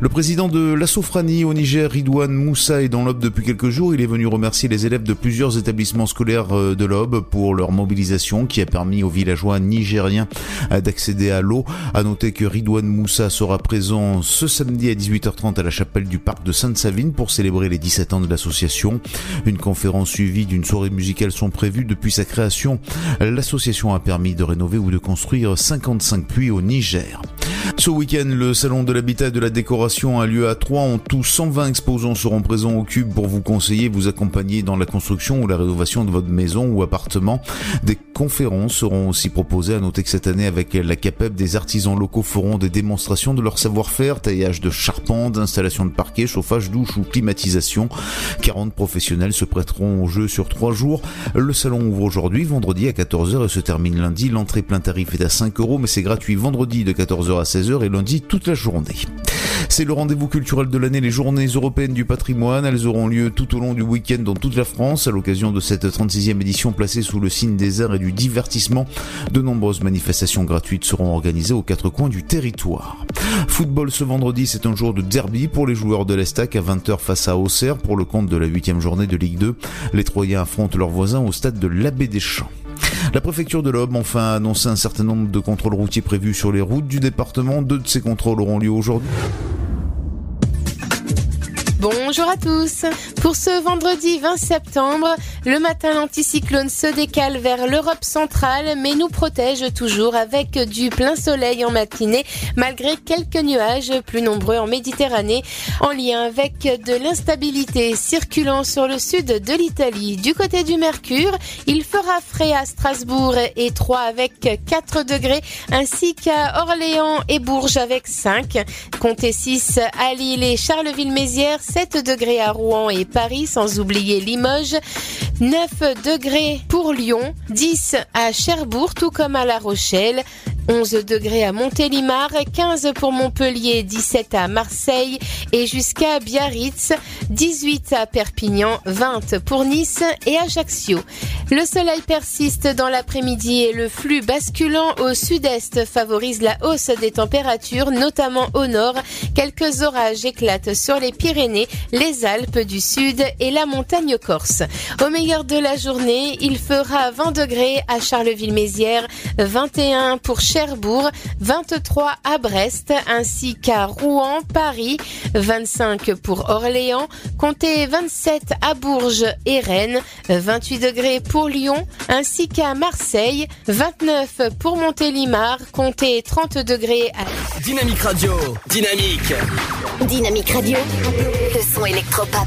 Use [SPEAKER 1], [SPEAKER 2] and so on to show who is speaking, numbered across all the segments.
[SPEAKER 1] Le président de la Sophranie au Niger, Ridouane Moussa, est dans l'Aube depuis quelques jours. Il est venu remercier les élèves de plusieurs établissements scolaires euh, de l'Aube pour leur mobilisation qui a permis aux villageois nigériens euh, d'accéder à l'eau. À noter que Ridouane Moussa sera présent ce samedi à 18h30 à la chapelle du parc de Sainte-Savine pour célébrer les 17 ans de l'association. Une conférence suivie d'une soirée musicale sont prévues depuis sa création. L'association a permis de rénover ou de construire 55 puits au Niger. Ce week-end, le salon de l'habitat et de la décoration a lieu à Troyes. En tout, 120 exposants seront présents au Cube pour vous conseiller, vous accompagner dans la construction ou la rénovation de votre maison ou appartement. Des conférences seront aussi proposées. À noter que cette année, avec la CAPEB, des artisans locaux feront des démonstrations de leur savoir-faire, taillage de charpente, installation de parquet, chauffage, douche ou climatisation. 40 professionnels se prêteront au jeu sur trois jours. Le salon ouvre aujourd'hui, vendredi à 14h et se termine lundi. L'entrée plein tarif est à 5 euros, mais c'est gratuit vendredi de 14h à 16h et lundi toute la journée. C'est le rendez-vous culturel de l'année, les journées européennes du patrimoine. Elles auront lieu tout au long du week-end dans toute la France à l'occasion de cette 36e édition placée sous le signe des arts et du divertissement. De nombreuses manifestations gratuites seront organisées aux quatre coins du territoire. Football ce vendredi, c'est un jour de derby pour les joueurs de l'Estac à 20h face à Auxerre pour le compte de la 8 journée de Ligue 2. Les Troyens affrontent leurs voisins au stade de l'Abbé des Champs. La préfecture de l'Aube enfin a annoncé un certain nombre de contrôles routiers prévus sur les routes du département. Deux de ces contrôles auront lieu aujourd'hui.
[SPEAKER 2] Bonjour à tous. Pour ce vendredi 20 septembre, le matin l'anticyclone se décale vers l'Europe centrale mais nous protège toujours avec du plein soleil en matinée malgré quelques nuages plus nombreux en Méditerranée en lien avec de l'instabilité circulant sur le sud de l'Italie. Du côté du Mercure, il fera frais à Strasbourg et 3 avec 4 degrés ainsi qu'à Orléans et Bourges avec 5. Comptez 6 à Lille et Charleville-Mézières, 7 degrés à Rouen et Paris, sans oublier Limoges, 9 degrés pour Lyon, 10 à Cherbourg, tout comme à La Rochelle, 11 degrés à Montélimar, 15 pour Montpellier, 17 à Marseille et jusqu'à Biarritz, 18 à Perpignan, 20 pour Nice et Ajaccio. Le soleil persiste dans l'après-midi et le flux basculant au sud-est favorise la hausse des températures, notamment au nord. Quelques orages éclatent sur les Pyrénées, les Alpes du Sud et la montagne corse. Au meilleur de la journée, il fera 20 degrés à Charleville-Mézières, 21 pour Cherbourg, 23 à Brest ainsi qu'à Rouen, Paris, 25 pour Orléans, comptez 27 à Bourges et Rennes, 28 degrés pour Lyon ainsi qu'à Marseille, 29 pour Montélimar, comptez 30 degrés à
[SPEAKER 3] Dynamique Radio. Dynamique.
[SPEAKER 4] Dynamique Radio. Le son électropop.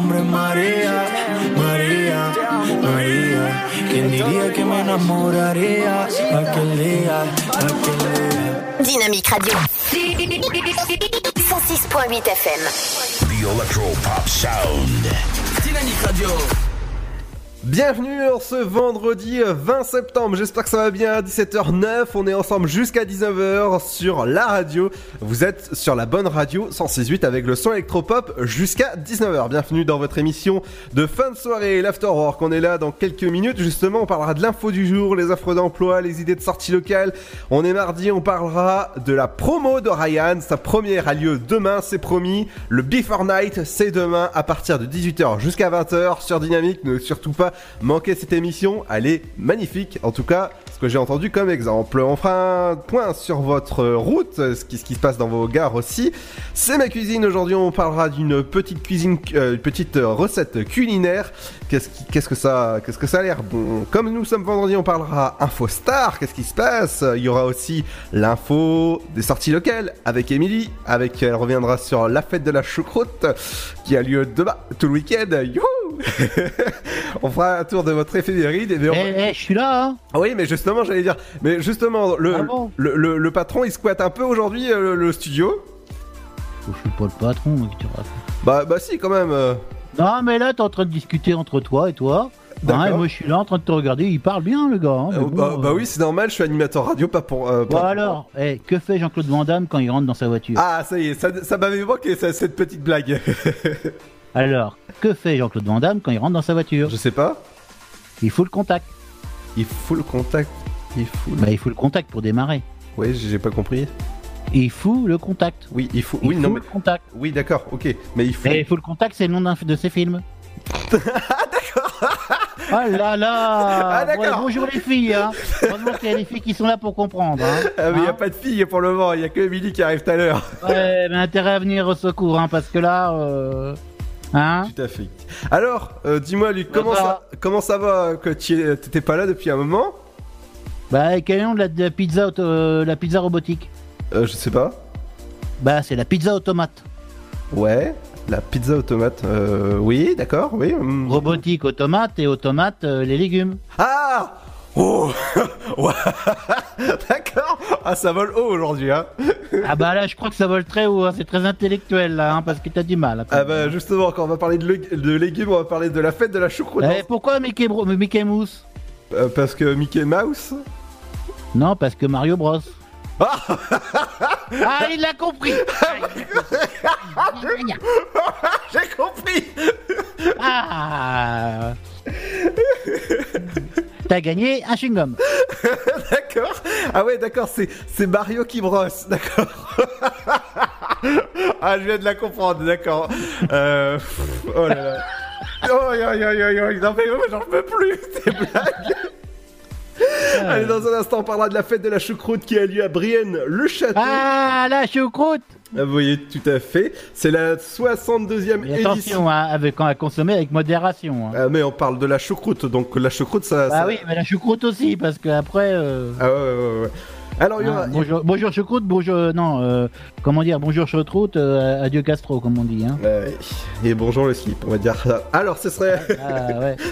[SPEAKER 5] Nombre es María, María, María. ¿Quién diría que me enamoraría aquel día, aquel día?
[SPEAKER 4] Dynamique Radio. 106.8 FM.
[SPEAKER 6] The Electro Pop Sound.
[SPEAKER 3] Dynamique Radio.
[SPEAKER 7] Bienvenue en ce vendredi 20 septembre, j'espère que ça va bien, 17h09, on est ensemble jusqu'à 19h sur la radio. Vous êtes sur la bonne radio 168 avec le son électropop jusqu'à 19h. Bienvenue dans votre émission de fin de soirée, l'Afterwork. On est là dans quelques minutes, justement on parlera de l'info du jour, les offres d'emploi, les idées de sortie locale. On est mardi, on parlera de la promo de Ryan, sa première a lieu demain, c'est promis. Le Before Night, c'est demain à partir de 18h jusqu'à 20h sur Dynamique, ne surtout pas manquer cette émission, elle est magnifique. En tout cas, ce que j'ai entendu comme exemple. On fera un point sur votre route, ce qui, se passe dans vos gares aussi. C'est ma cuisine. Aujourd'hui, on parlera d'une petite cuisine, euh, une petite recette culinaire. Qu'est-ce que ça, qu'est-ce que ça a l'air bon? Comme nous sommes vendredi, on parlera info star. Qu'est-ce qui se passe? Il y aura aussi l'info des sorties locales avec Émilie. Avec, elle reviendra sur la fête de la choucroute qui a lieu demain, tout le week-end. Youhou on fera un tour de votre éphéméride. Et mais on-
[SPEAKER 8] Eh, je suis là, hein
[SPEAKER 7] oui, mais justement, j'allais dire. Mais justement, le,
[SPEAKER 8] Ah bon
[SPEAKER 7] le, le- le patron, il squatte un peu aujourd'hui euh, le, le studio.
[SPEAKER 8] Je suis pas le patron, moi, te raconte.
[SPEAKER 7] Bah, bah si, quand même. euh.
[SPEAKER 8] Non, mais là, t'es en train de discuter entre toi et toi. Hein, et moi, je suis là en train de te regarder. Il parle bien, le gars. hein,
[SPEAKER 7] Euh,
[SPEAKER 8] bon,
[SPEAKER 7] bah,
[SPEAKER 8] euh,
[SPEAKER 7] bah oui, c'est normal, je suis animateur radio, pas pour. euh,
[SPEAKER 8] Bon, alors, eh, que fait Jean-Claude Van Damme quand il rentre dans sa voiture?
[SPEAKER 7] Ah, ça y est, ça, ça m'avait manqué, ça, cette petite blague.
[SPEAKER 8] Alors, que fait Jean-Claude Van Damme quand il rentre dans sa voiture
[SPEAKER 7] je sais pas.
[SPEAKER 8] Il faut le contact.
[SPEAKER 7] Il fout le contact. Il fout le...
[SPEAKER 8] Bah, il faut le contact pour démarrer.
[SPEAKER 7] Oui, j'ai pas compris.
[SPEAKER 8] Il fout le contact.
[SPEAKER 7] Oui, il faut.
[SPEAKER 8] Il
[SPEAKER 7] Oui, non,
[SPEAKER 8] le
[SPEAKER 7] mais.
[SPEAKER 8] contact.
[SPEAKER 7] Oui, d'accord, ok. Mais il faut.
[SPEAKER 8] Et il faut le contact, c'est le nom de ses films. ah, d'accord Oh là là
[SPEAKER 7] Ah, d'accord.
[SPEAKER 8] Ouais, Bonjour les filles hein. Heureusement qu'il y a des filles qui sont là pour comprendre. Hein.
[SPEAKER 7] Ah, mais y a
[SPEAKER 8] Hein
[SPEAKER 7] pas de fille pour le moment, y a que Emily qui arrive tout à l'heure.
[SPEAKER 8] Ouais, mais intérêt à venir au secours, hein, parce que là, euh... hein
[SPEAKER 7] Tout à fait. Alors, euh, dis-moi, Luc, comment
[SPEAKER 8] Ça
[SPEAKER 7] comment ça va que tu t'étais pas là depuis un moment
[SPEAKER 8] Bah, quel est le nom de la, de la pizza, auto- euh, la pizza robotique
[SPEAKER 7] euh, Je sais pas.
[SPEAKER 8] Bah, c'est la pizza automate.
[SPEAKER 7] Ouais, la pizza automate. Euh, oui, d'accord, oui. hum.
[SPEAKER 8] Robotique automate et automate euh, les légumes.
[SPEAKER 7] Ah Oh. D'accord Ah, ça vole haut aujourd'hui, hein
[SPEAKER 8] Ah bah là, je crois que ça vole très haut, hein, c'est très intellectuel là, hein, parce que t'as du mal.
[SPEAKER 7] Ah bah justement, quand on va parler de, lég- de légumes, on va parler de la fête de la choucroute.
[SPEAKER 8] Eh, pourquoi Mickey, Bro- Mickey Mouse?
[SPEAKER 7] Euh, parce que Mickey Mouse?
[SPEAKER 8] Non, parce que Mario Bros.
[SPEAKER 7] Ah
[SPEAKER 8] Ah, il l'a compris
[SPEAKER 7] J'ai compris
[SPEAKER 8] Ah T'as gagné un chewing-gum.
[SPEAKER 7] d'accord. Ah ouais, d'accord, c'est, Mario qui brosse, d'accord. ah, je viens de la comprendre, d'accord. Euh, oh là là. Oh, yo, yo, yo, non mais j'en peux plus, ces blagues. Allez, dans un instant, on parlera de la fête de la choucroute qui a lieu à Brienne, le château.
[SPEAKER 8] Ah, la choucroute
[SPEAKER 7] Ah, Vous voyez, tout à fait. C'est la 62e
[SPEAKER 8] Mais
[SPEAKER 7] édition.
[SPEAKER 8] attention, hein, avec, à consommer avec modération. hein.
[SPEAKER 7] Ah, mais on parle de la choucroute, donc la choucroute, ça. Ça-
[SPEAKER 8] oui, mais la choucroute aussi, parce qu'après... Euh...
[SPEAKER 7] Ah ouais, ouais, ouais, ouais. Alors, il y aura.
[SPEAKER 8] bonjour, bonjour choucroute, bonjour... Non, euh, comment dire, bonjour choucroute, euh, adieu Castro, comme on dit. Hein.
[SPEAKER 7] Et bonjour le slip, on va dire ça. Alors, ce serait.
[SPEAKER 8] Ah ouais.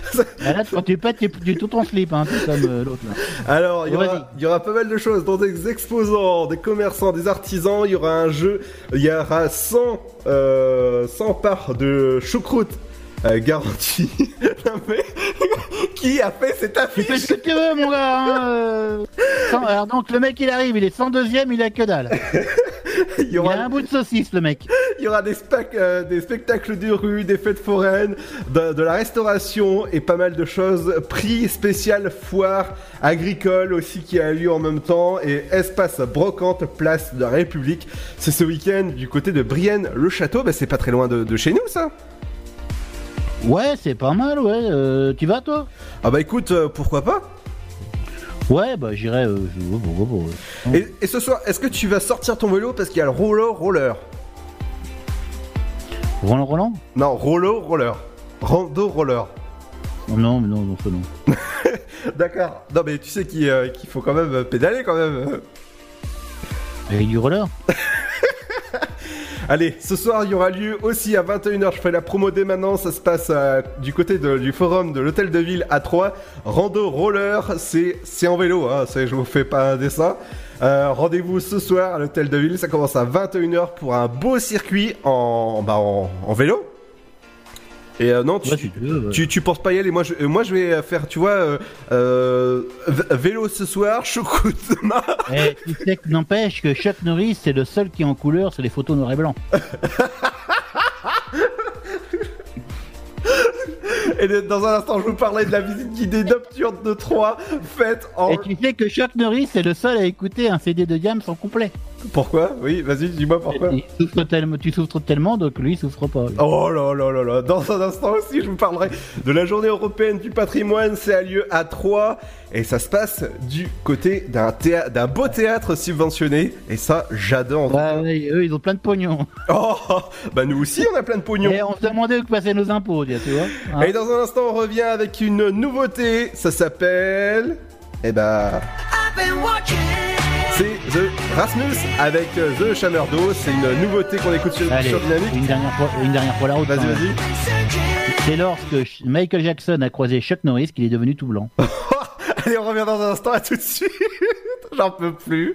[SPEAKER 8] Ah, là, quand tu pètes, tu, tout ton slip, hein, tout comme euh, l'autre.
[SPEAKER 7] Alors, il y, aura, il y aura pas mal de choses, dont des exposants, des commerçants, des artisans. Il y aura un jeu, il y aura 100, euh, 100 parts de choucroute euh, garantie. Mais, qui a fait cette
[SPEAKER 8] Tu fais
[SPEAKER 7] affiche
[SPEAKER 8] ce que tu veux, mon gars. Hein, euh. Alors donc, le mec, il arrive, il est 102ème, il a que dalle.
[SPEAKER 7] il, y
[SPEAKER 8] Il a un bout de saucisse, le mec.
[SPEAKER 7] il y aura des, spac- euh, des spectacles de rue, des fêtes foraines, de, de la restauration et pas mal de choses. Prix spécial foire agricole aussi qui a lieu en même temps. Et espace brocante, place de la République. C'est ce week-end du côté de Brienne, le château. Bah, c'est pas très loin de, de chez nous, ça.
[SPEAKER 8] Ouais, c'est pas mal, ouais. Euh, tu vas, toi?
[SPEAKER 7] Ah bah écoute, euh, pourquoi pas?
[SPEAKER 8] Ouais, bah j'irai. Euh, je-
[SPEAKER 7] et, et ce soir, est-ce que tu vas sortir ton vélo? Parce qu'il y a le roller roller
[SPEAKER 8] Roland Roland?
[SPEAKER 7] Non, rollo roller. Rando roller.
[SPEAKER 8] Non, mais non, non, ça non.
[SPEAKER 7] D'accord. Non mais tu sais qu'il euh, qu'il faut quand même pédaler quand même.
[SPEAKER 8] Avec du roller?
[SPEAKER 7] Allez, ce soir il y aura lieu aussi à 21h, je fais la promo dès maintenant, ça se passe euh, du côté du forum de l'hôtel de ville à 3. Rando roller, c'est en vélo, hein, je vous fais pas un dessin. Euh, Rendez-vous ce soir à l'hôtel de ville, ça commence à 21h pour un beau circuit en, bah, en vélo. Et euh, non, tu,
[SPEAKER 8] Ouais, tu veux, ouais.
[SPEAKER 7] tu, tu penses pas y aller. Moi, je, moi, je vais faire, tu vois, euh, euh, vélo ce soir, choucroute demain.
[SPEAKER 8] Eh, tu sais que n'empêche que Chuck Norris, c'est le seul qui est en couleur, c'est les photos noir et blanc.
[SPEAKER 7] Et dans un instant, je vous parlerai de la visite guidée nocturne de 3 faite en.
[SPEAKER 8] Et tu sais que Chuck Norris, c'est le seul à écouter un CD de Diams en complet.
[SPEAKER 7] Pourquoi Oui, vas-y, dis-moi pourquoi.
[SPEAKER 8] Il souffre tellement, tu souffres tellement, donc lui, il souffre pas. lui.
[SPEAKER 7] Oh là là là là, dans un instant aussi, je vous parlerai de la journée européenne du patrimoine. C'est à lieu à 3 et ça se passe du côté d'un théâ- d'un beau théâtre subventionné. Et ça, j'adore.
[SPEAKER 8] Ouais, ouais, eux, ils ont plein de pognon.
[SPEAKER 7] Oh, bah nous aussi, on a plein de pognon.
[SPEAKER 8] Et on se demandait où passaient nos impôts, tu vois. hein.
[SPEAKER 7] Et dans un instant, on revient avec une nouveauté. Ça s'appelle. Eh bah. C'est The Rasmus avec euh, The Chammer d'eau. C'est une nouveauté qu'on écoute sur,
[SPEAKER 8] Allez,
[SPEAKER 7] sur Dynamique.
[SPEAKER 8] une dernière fois, une dernière fois la route.
[SPEAKER 7] Vas-y, vas-y.
[SPEAKER 8] C'est lorsque Ch- Michael Jackson a croisé Chuck Norris qu'il est devenu tout blanc.
[SPEAKER 7] Allez, on revient dans un instant. À tout de suite. J'en peux plus.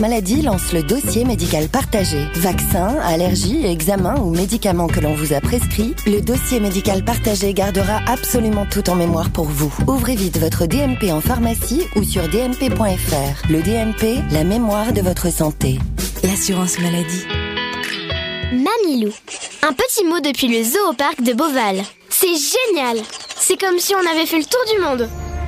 [SPEAKER 9] maladie lance le dossier médical partagé. Vaccins, allergies, examens ou médicaments que l'on vous a prescrits, le dossier médical partagé gardera absolument tout en mémoire pour vous. Ouvrez vite votre DMP en pharmacie ou sur dmp.fr. Le DMP, la mémoire de votre santé.
[SPEAKER 10] L'assurance maladie.
[SPEAKER 11] Mamilou. Un petit mot depuis le zoo au parc de Beauval. C'est génial C'est comme si on avait fait le tour du monde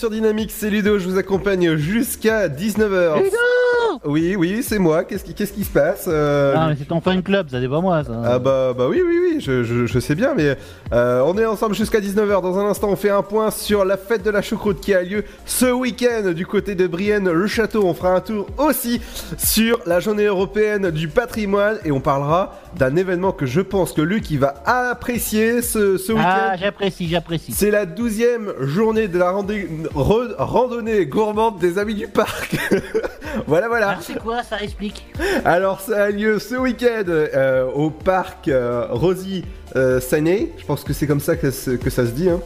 [SPEAKER 7] sur Dynamique, c'est Ludo, je vous accompagne jusqu'à 19h.
[SPEAKER 8] Ludo
[SPEAKER 7] Oui, oui, c'est moi, qu'est-ce qui, qu'est-ce qui se passe euh,
[SPEAKER 8] Ah, mais c'est ton fan club, ça c'est pas moi ça.
[SPEAKER 7] Ah bah, bah oui, oui, oui, je, je- je sais bien, mais euh, on est ensemble jusqu'à 19h. Dans un instant, on fait un point sur la fête de la choucroute qui a lieu ce week-end du côté de Brienne, le château. On fera un tour aussi sur la journée européenne du patrimoine et on parlera d'un événement que je pense que Luc il va apprécier ce, ce week-end.
[SPEAKER 8] Ah, j'apprécie, j'apprécie.
[SPEAKER 7] C'est la douzième journée de la randonnée gourmande des amis du parc. voilà, voilà.
[SPEAKER 8] Alors c'est quoi ça explique
[SPEAKER 7] Alors ça a lieu ce week-end euh, au parc euh, Rosy euh, Sané. Je pense que c'est comme ça que, ça se dit. Hein.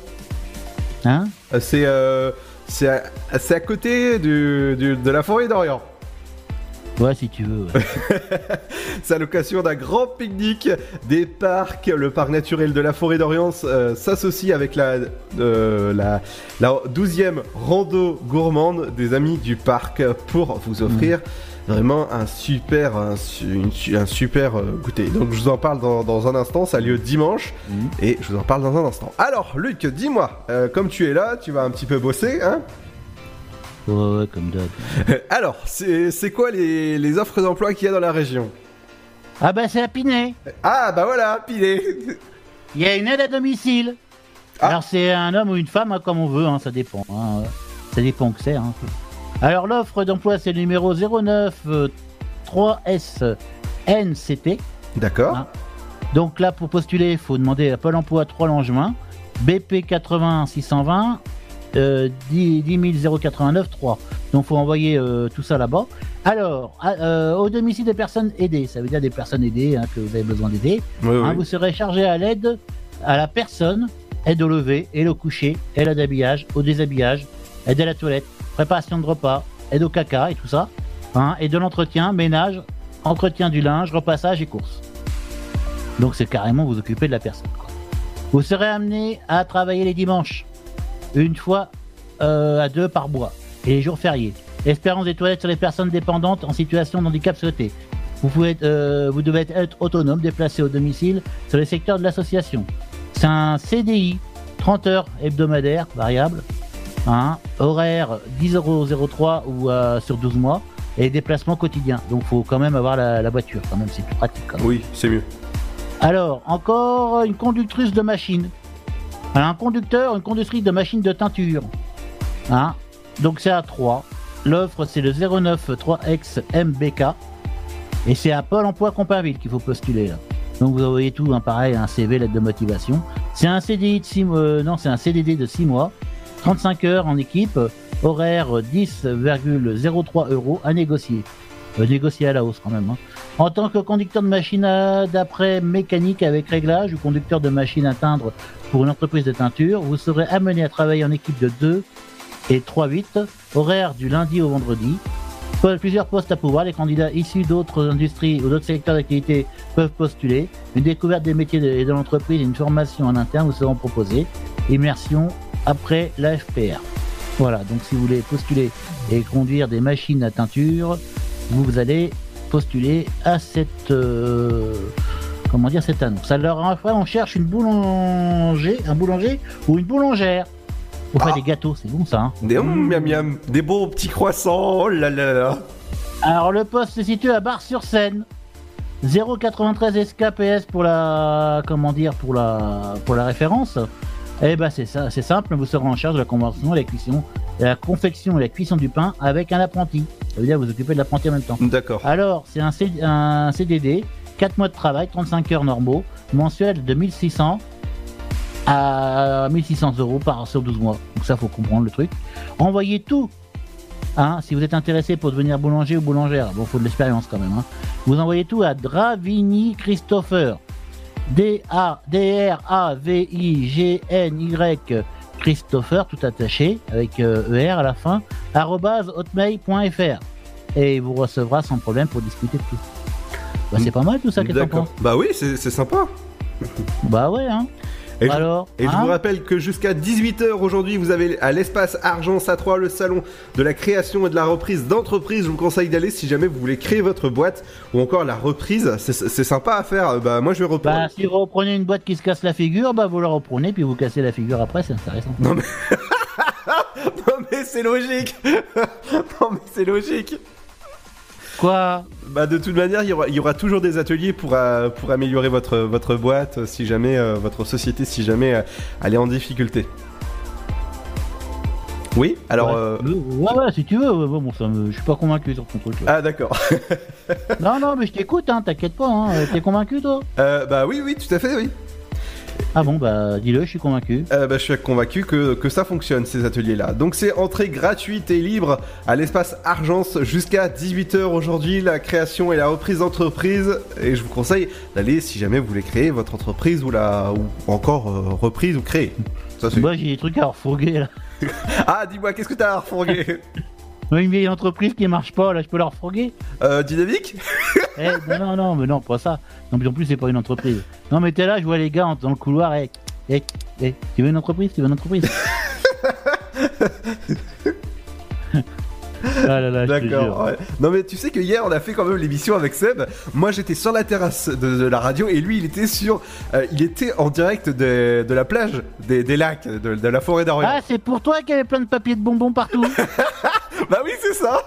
[SPEAKER 8] Hein?
[SPEAKER 7] C'est euh, c'est à, c'est à côté du- du- de la forêt d'Orient.
[SPEAKER 8] Ouais, si tu veux. ouais.
[SPEAKER 7] C'est à l'occasion d'un grand pique-nique des parcs. Le parc naturel de la forêt d'Orient euh, s'associe avec la, euh, la, la 12e rando gourmande des amis du parc pour vous offrir vraiment un super, un, une super euh, goûter. Donc je vous en parle dans, dans un instant. Ça a lieu dimanche et je vous en parle dans un instant. Alors Luc, dis-moi, comme tu es là, tu vas un petit peu bosser, hein?
[SPEAKER 8] Ouais, ouais, comme d'hab.
[SPEAKER 7] Alors, c'est quoi les, les offres d'emploi qu'il y a dans la région?
[SPEAKER 8] Ah bah c'est à Pinet.
[SPEAKER 7] Ah bah voilà, Pinet.
[SPEAKER 8] Il y a une aide à domicile.
[SPEAKER 7] Ah.
[SPEAKER 8] Alors c'est un homme ou une femme, hein, comme on veut, hein, ça dépend. hein. Ça dépend que c'est. Alors l'offre d'emploi c'est le numéro 09 euh, 3S NCP.
[SPEAKER 7] D'accord.
[SPEAKER 8] Donc là pour postuler, il faut demander à Pôle emploi 3 Langevin, BP 80 620, euh, 10, 10 089 3. Donc faut envoyer euh, tout ça là-bas. Alors, à- euh, au domicile des personnes aidées, ça veut dire des personnes aidées, hein, que vous avez besoin d'aider.
[SPEAKER 7] Oui,
[SPEAKER 8] Hein,
[SPEAKER 7] oui.
[SPEAKER 8] Vous serez chargé à l'aide à la personne, aide au lever, aide au coucher, aide à l'habillage, au déshabillage, aide à la toilette, préparation de repas, aide au caca et tout ça. Hein, et de l'entretien, ménage, entretien du linge, repassage et courses. Donc c'est carrément vous occuper de la personne. quoi. Vous serez amené à travailler les dimanches, une fois euh, à deux par mois, et les jours fériés. Espérance des toilettes sur les personnes dépendantes en situation de handicap souhaité. Vous, pouvez être, euh, vous devez être autonome, déplacé au domicile sur les secteurs de l'association. C'est un CDI, 30 heures hebdomadaires, variable, hein, horaire 10,03€ ou euh, sur 12 mois, et déplacement quotidien. Donc faut quand même avoir la, la voiture, quand même, c'est plus pratique. quand même.
[SPEAKER 7] Oui, c'est mieux.
[SPEAKER 8] Alors, encore une conductrice de machine. Un conducteur, une conductrice de machine de teinture. Hein? Donc c'est à 3. L'offre c'est le 09 3X MBK. Et c'est à Pôle emploi Compainville qu'il faut postuler. Donc vous envoyez tout, hein, pareil, un CV, lettre de motivation. C'est un CDI de 6 mois, non, c'est un CDD de 6 mois, 35 heures en équipe, horaire 10,03 euros à négocier. Euh, négocier à la hausse quand même. hein. En tant que conducteur de machine à- d'après mécanique avec réglage ou conducteur de machine à teindre pour une entreprise de teinture, vous serez amené à travailler en équipe de 2 et 3-8, horaire du lundi au vendredi. Plusieurs postes à pouvoir, les candidats issus d'autres industries ou d'autres secteurs d'activité peuvent postuler. Une découverte des métiers et de l'entreprise et une formation en interne vous seront proposées. Immersion après la FPR. Voilà, donc si vous voulez postuler et conduire des machines à teinture, vous allez postuler à cette euh, comment dire cette annonce. Alors après on cherche une boulanger, un boulanger ou une boulangère. Pour faire des gâteaux, c'est bon ça. hein
[SPEAKER 7] Des, hum, miam, miam, des beaux petits croissants, oh là là là.
[SPEAKER 8] Alors le poste se situe à Bar-sur-Seine. 093 SKPS pour la comment dire pour la pour la référence. Eh ben c'est ça, c'est simple, vous serez en charge de la convention, la cuisson, de la confection et la cuisson du pain avec un apprenti. Ça veut dire vous occupez de l'apprenti en même temps.
[SPEAKER 7] D'accord.
[SPEAKER 8] Alors, c'est un CDD, 4 mois de travail, 35 heures normaux, mensuel de 1600 à 1600 euros par sur 12 mois. Donc ça, faut comprendre le truc. Envoyez tout. Hein, si vous êtes intéressé pour devenir boulanger ou boulangère, bon, faut de l'expérience quand même. hein. Vous envoyez tout à Dravini Christopher. D-A-D-R-A-V-I-G-N-Y Christopher, tout attaché, avec euh, ER à la fin, hotmail.fr. Et il vous recevra sans problème pour discuter de tout. Bah, c'est pas mal tout ça, qu'est-ce que t'en
[SPEAKER 7] D'accord.
[SPEAKER 8] penses
[SPEAKER 7] Bah oui, c'est sympa.
[SPEAKER 8] Bah ouais, hein.
[SPEAKER 7] Et, je-
[SPEAKER 8] Alors
[SPEAKER 7] et je
[SPEAKER 8] hein
[SPEAKER 7] vous rappelle que jusqu'à 18h aujourd'hui, vous avez à l'espace Argence à 3 le salon de la création et de la reprise d'entreprise. Je vous conseille d'aller si jamais vous voulez créer votre boîte ou encore la reprise. C'est sympa à faire. Bah, moi, je vais reprendre.
[SPEAKER 8] Bah, si vous reprenez une boîte qui se casse la figure, bah vous la reprenez, puis vous cassez la figure après, c'est intéressant.
[SPEAKER 7] Non mais... non mais c'est logique Non mais c'est logique
[SPEAKER 8] Quoi
[SPEAKER 7] Bah de toute manière, il y aura, il y aura toujours des ateliers pour, euh, pour améliorer votre, votre boîte, si jamais, euh, votre société, si jamais euh, elle est en difficulté. Oui Alors...
[SPEAKER 8] ouais. ouais, ouais, si tu veux, ouais, bon, ça me... je suis pas convaincu sur ton truc. là.
[SPEAKER 7] Ah d'accord.
[SPEAKER 8] non, non, mais je t'écoute, hein, t'inquiète pas, hein. t'es convaincu toi?
[SPEAKER 7] Euh, bah oui, oui, tout à fait, oui.
[SPEAKER 8] Ah bon, bah dis-le, je suis convaincu.
[SPEAKER 7] Euh, bah, je suis convaincu que, que ça fonctionne ces ateliers-là. Donc c'est entrée gratuite et libre à l'espace Argence jusqu'à 18h aujourd'hui, la création et la reprise d'entreprise. Et je vous conseille d'aller si jamais vous voulez créer votre entreprise ou, la, ou encore euh, reprise ou créer. Ça,
[SPEAKER 8] Moi j'ai des trucs à refourguer là.
[SPEAKER 7] ah dis-moi, qu'est-ce que t'as à refourguer?
[SPEAKER 8] Une vieille entreprise qui marche pas, là je peux la refourguer
[SPEAKER 7] euh, Dynamique
[SPEAKER 8] Eh, non, non, non, mais non, pas ça. Non, mais en plus c'est pas une entreprise. Non, mais t'es là, je vois les gars en- dans le couloir, eh, eh, eh, tu veux une entreprise Tu veux une entreprise Ah là là, je te jure.
[SPEAKER 7] D'accord. ouais. Non mais tu sais que hier on a fait quand même l'émission avec Seb. Moi j'étais sur la terrasse de, de la radio et lui il était sur, euh, il était en direct de, de la plage, des, des lacs, de, de la forêt d'Orient.
[SPEAKER 8] Ah, c'est pour toi qu'il y avait plein de papiers de bonbons partout
[SPEAKER 7] bah oui c'est ça.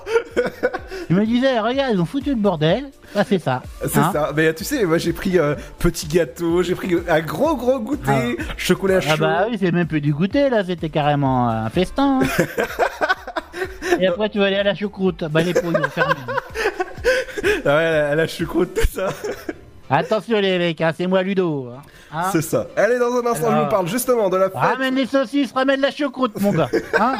[SPEAKER 8] Je me disais, regarde, ils ont foutu le bordel. Ah, c'est ça.
[SPEAKER 7] C'est
[SPEAKER 8] Hein
[SPEAKER 7] ça. Mais tu sais, moi j'ai pris euh, petit gâteau, j'ai pris un gros gros goûter, chocolat chaud.
[SPEAKER 8] Ah bah oui, c'est même plus du goûter là, c'était carrément un festin. hein. Et après tu vas aller à la choucroute. Bah les pouilles vont fermer.
[SPEAKER 7] Ah ouais, la, la choucroute, tout ça.
[SPEAKER 8] Attention les mecs, hein, c'est moi Ludo. hein. Hein
[SPEAKER 7] C'est ça. Allez dans un instant, je vous parle justement de la fête.
[SPEAKER 8] Ramène les saucisses, ramène la choucroute mon gars. Hein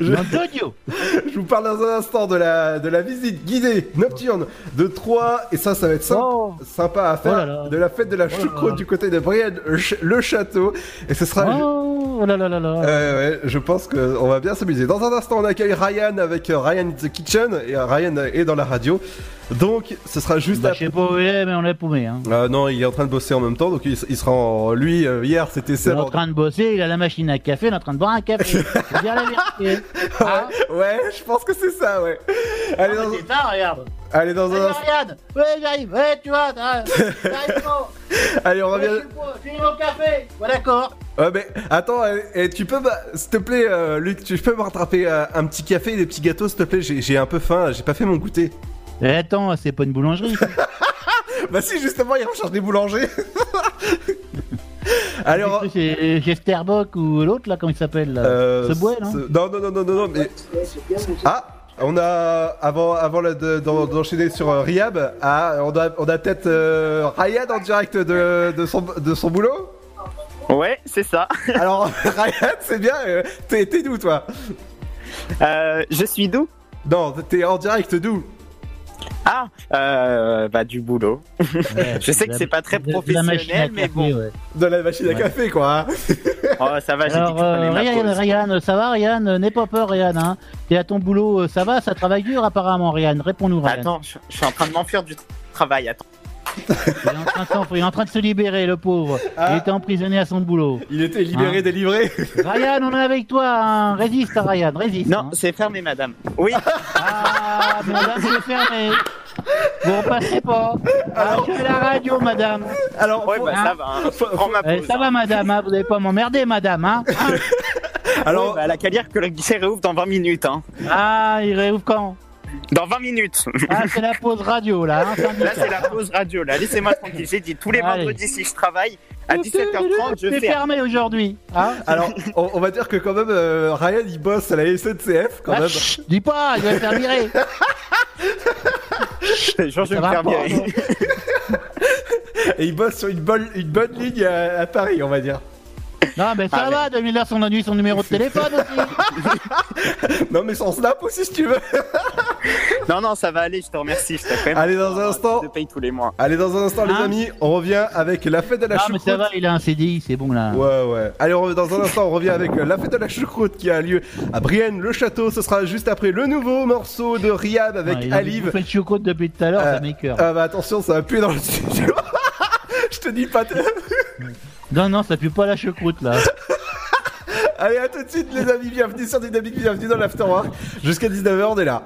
[SPEAKER 7] Je-. Je vous parle dans un instant de la, de la visite guidée nocturne de Troyes et ça, ça va être sympa, sympa à faire.
[SPEAKER 8] Oh là là.
[SPEAKER 7] De la fête de la choucroute du côté de Brienne le Château et ce sera.
[SPEAKER 8] Oh là là là là.
[SPEAKER 7] Ouais, ouais, je pense qu'on va bien s'amuser. Dans un instant, on accueille Ryan avec euh, Ryan in the Kitchen et euh, Ryan est dans la radio. Donc, ce sera juste
[SPEAKER 8] Bah, je
[SPEAKER 7] après.
[SPEAKER 8] sais pas où il est, mais on est paumé. Hein.
[SPEAKER 7] Ah non, il est en train de bosser en même temps, donc il, il sera en. Lui, euh, hier, c'était
[SPEAKER 8] Il est en train de bosser, il a la machine à café, il est en train de boire un café. Dire la vérité. Ah,
[SPEAKER 7] Ouais, je pense que c'est ça, ouais. Allez,
[SPEAKER 8] ah,
[SPEAKER 7] dans,
[SPEAKER 8] ça, regarde.
[SPEAKER 7] allez, dans un
[SPEAKER 8] Regarde. Ouais, j'arrive. Ouais, tu vois, j'arrive.
[SPEAKER 7] Allez, on revient.
[SPEAKER 8] suis au café. Ouais, d'accord.
[SPEAKER 7] Ouais, mais attends, et tu peux, bah, s'il te plaît, euh, Luc, tu peux me rattraper euh, un petit café et des petits gâteaux, s'il te plaît? J'ai j'ai un peu faim, j'ai pas fait mon goûter.
[SPEAKER 8] Eh, attends, c'est pas une boulangerie.
[SPEAKER 7] Bah, si, justement, il recherche des boulangers. Allez, on va-
[SPEAKER 8] C'est Starbucks ou l'autre là, comment il s'appelle là
[SPEAKER 7] Euh,
[SPEAKER 8] Subway, non
[SPEAKER 7] ce- non, non, non, non, non, mais. Ah on a, avant, avant d'enchaîner sur euh, Riab, ah, on a, on a peut-être euh, Ryan en direct de, de, son, de son boulot
[SPEAKER 12] Ouais, c'est ça.
[SPEAKER 7] Alors, Ryan, c'est bien, euh, t'es t'es d'où toi?
[SPEAKER 12] Euh, je suis d'où?
[SPEAKER 7] Non, t'es en direct d'où?
[SPEAKER 12] Ah, euh, bah du boulot. je sais que c'est pas très
[SPEAKER 8] de- de la machine à
[SPEAKER 12] professionnel, mais
[SPEAKER 8] café,
[SPEAKER 12] bon.
[SPEAKER 8] ouais.
[SPEAKER 7] De la machine à
[SPEAKER 8] Ouais.
[SPEAKER 7] café, quoi. hein.
[SPEAKER 12] Oh, ça va, j'ai dit
[SPEAKER 8] Alors,
[SPEAKER 12] que je prenais
[SPEAKER 8] euh, Ryan. Ryan, ça va, Ryan? Euh, N'aie pas peur, Ryan. Hein. T'es à ton boulot, euh, ça va Ça travaille dur, apparemment, Ryan. Réponds-nous, Ryan.
[SPEAKER 12] Attends, je, je suis en train de m'enfuir du travail. Attends.
[SPEAKER 8] Il est, en train de il est en train de se libérer, le pauvre. Il était emprisonné à son boulot.
[SPEAKER 7] Il était libéré,
[SPEAKER 8] Hein
[SPEAKER 7] délivré.
[SPEAKER 8] Ryan, on est avec toi. Hein. Résiste, Ryan, résiste.
[SPEAKER 12] Non,
[SPEAKER 8] hein.
[SPEAKER 12] c'est fermé, madame. Oui.
[SPEAKER 8] Ah, madame, c'est fermé. Vous repassez pas. Ah, je fais la radio, madame.
[SPEAKER 7] Alors,
[SPEAKER 12] ouais, bah
[SPEAKER 8] hein.
[SPEAKER 12] ça va. hein. Ma
[SPEAKER 8] Eh,
[SPEAKER 12] pause.
[SPEAKER 8] ça va, madame, hein, vous n'allez pas m'emmerder, madame. Hein
[SPEAKER 12] Alors, Oui, bah, la calière que le guichet réouvre dans 20 minutes. Hein.
[SPEAKER 8] ah, il réouvre quand?
[SPEAKER 12] Dans 20 minutes.
[SPEAKER 8] Ah, c'est la pause radio, là. Hein.
[SPEAKER 12] Là, c'est la pause radio. Là, laissez-moi tranquille. J'ai dit tous les
[SPEAKER 8] Allez.
[SPEAKER 12] vendredis, si je travaille, à 17h30, je
[SPEAKER 8] C'est
[SPEAKER 12] fais.
[SPEAKER 8] fermé aujourd'hui. Hein
[SPEAKER 7] Alors, on, on va dire que quand même, euh, Ryan, il bosse à la SNCF, quand
[SPEAKER 8] Ah,
[SPEAKER 7] même.
[SPEAKER 8] chut, dis pas, il va se faire virer.
[SPEAKER 12] Je jure, je vais me faire virer.
[SPEAKER 7] Et il bosse sur une bonne, une bonne ligne à, à Paris, on va dire.
[SPEAKER 8] Non, mais ça
[SPEAKER 12] Ah,
[SPEAKER 8] va, 2000 heures, on a dû son numéro de téléphone aussi.
[SPEAKER 7] Non, mais sans snap aussi, si tu veux.
[SPEAKER 12] Non, non, ça va aller, je te remercie. Je même.
[SPEAKER 7] Allez, dans un instant.
[SPEAKER 12] Je paye tous les mois.
[SPEAKER 7] Allez, dans un instant, les
[SPEAKER 8] Hein
[SPEAKER 7] amis, on revient avec la fête de la
[SPEAKER 8] Non, mais
[SPEAKER 7] choucroute.
[SPEAKER 8] ça va, il a un CDI, c'est bon là.
[SPEAKER 7] Ouais, ouais. Allez, on- dans un instant, on revient avec la fête de la choucroute qui a lieu à Brienne, le château. Ce sera juste après le nouveau morceau de Riyad avec
[SPEAKER 8] Ouais, il a
[SPEAKER 7] Alive.
[SPEAKER 8] bouffé de choucroute depuis tout à l'heure,
[SPEAKER 7] Euh,
[SPEAKER 8] ça m'écoeure.
[SPEAKER 7] Ah bah attention, ça va puer dans le studio. Je te dis pas.
[SPEAKER 8] Non, non, ça pue pas la choucroute là.
[SPEAKER 7] Allez, à tout de suite, les amis. Bienvenue sur Dynamique, bienvenue dans l'Afterwork. Jusqu'à 19h, on est là.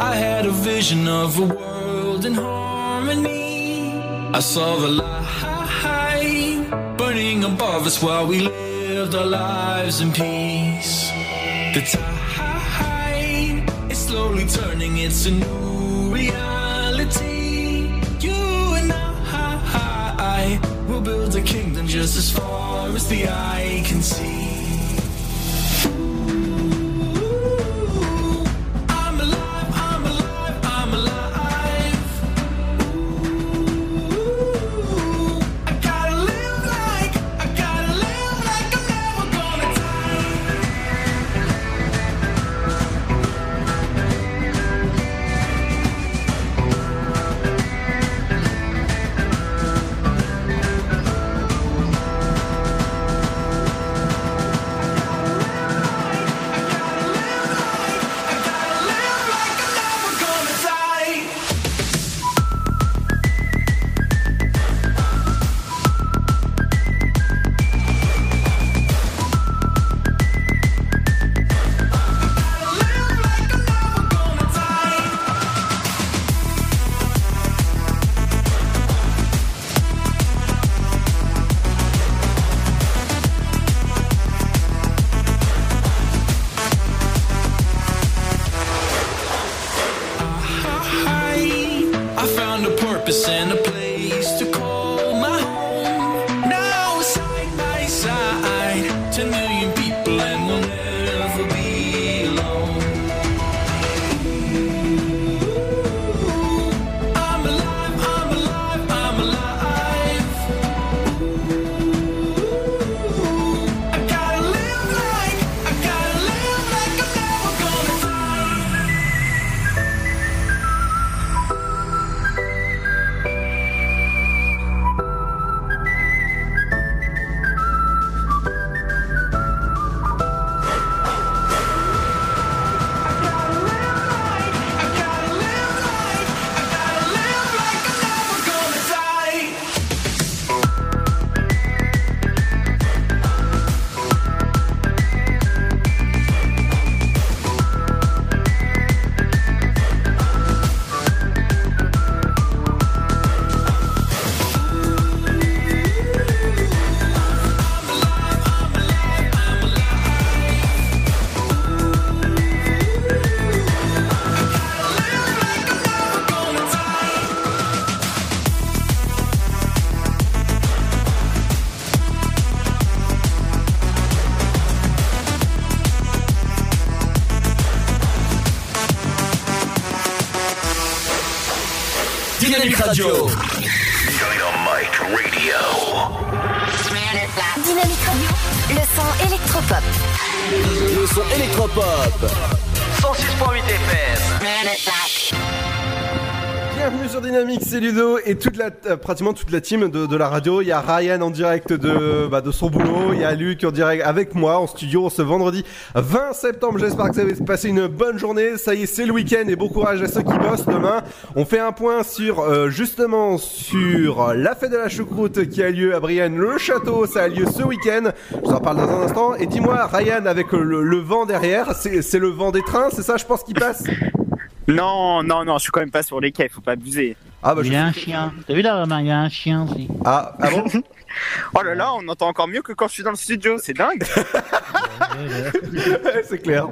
[SPEAKER 13] I had a vision of a world in harmony. I saw the light burning above us while we lived our lives in peace. The tide is slowly turning, it's a new kingdom just as far as the eye can see.
[SPEAKER 3] Radio.
[SPEAKER 6] Dynamite Radio.
[SPEAKER 4] Dynamique Radio, le son électropop.
[SPEAKER 3] Le son électropop. 106.8 FM.
[SPEAKER 7] Bienvenue sur Dynamique, c'est Ludo et toute la, euh, pratiquement toute la team de, de la radio. Il y a Ryan en direct de, bah, de son boulot, il y a Luc en direct avec moi en studio ce vendredi 20 septembre. J'espère que vous avez passé une bonne journée. Ça y est, c'est le week-end et bon courage à ceux qui bossent demain. On fait un point sur euh, justement sur la fête de la choucroute qui a lieu à Brienne le château. Ça a lieu ce week-end. Je vous en parle dans un instant. Et dis-moi, Ryan, avec le, le vent derrière, c'est c'est le vent des trains, c'est ça, je pense, qui passe?
[SPEAKER 12] Non, non, non, je suis quand même pas sur les quais, faut pas abuser.
[SPEAKER 7] Ah bah
[SPEAKER 8] il y a un chien. T'as vu là, Romain, il y a un chien aussi.
[SPEAKER 7] Ah, ah bon?
[SPEAKER 12] Oh là là, on entend encore mieux que quand je suis dans le studio, c'est dingue.
[SPEAKER 7] c'est clair.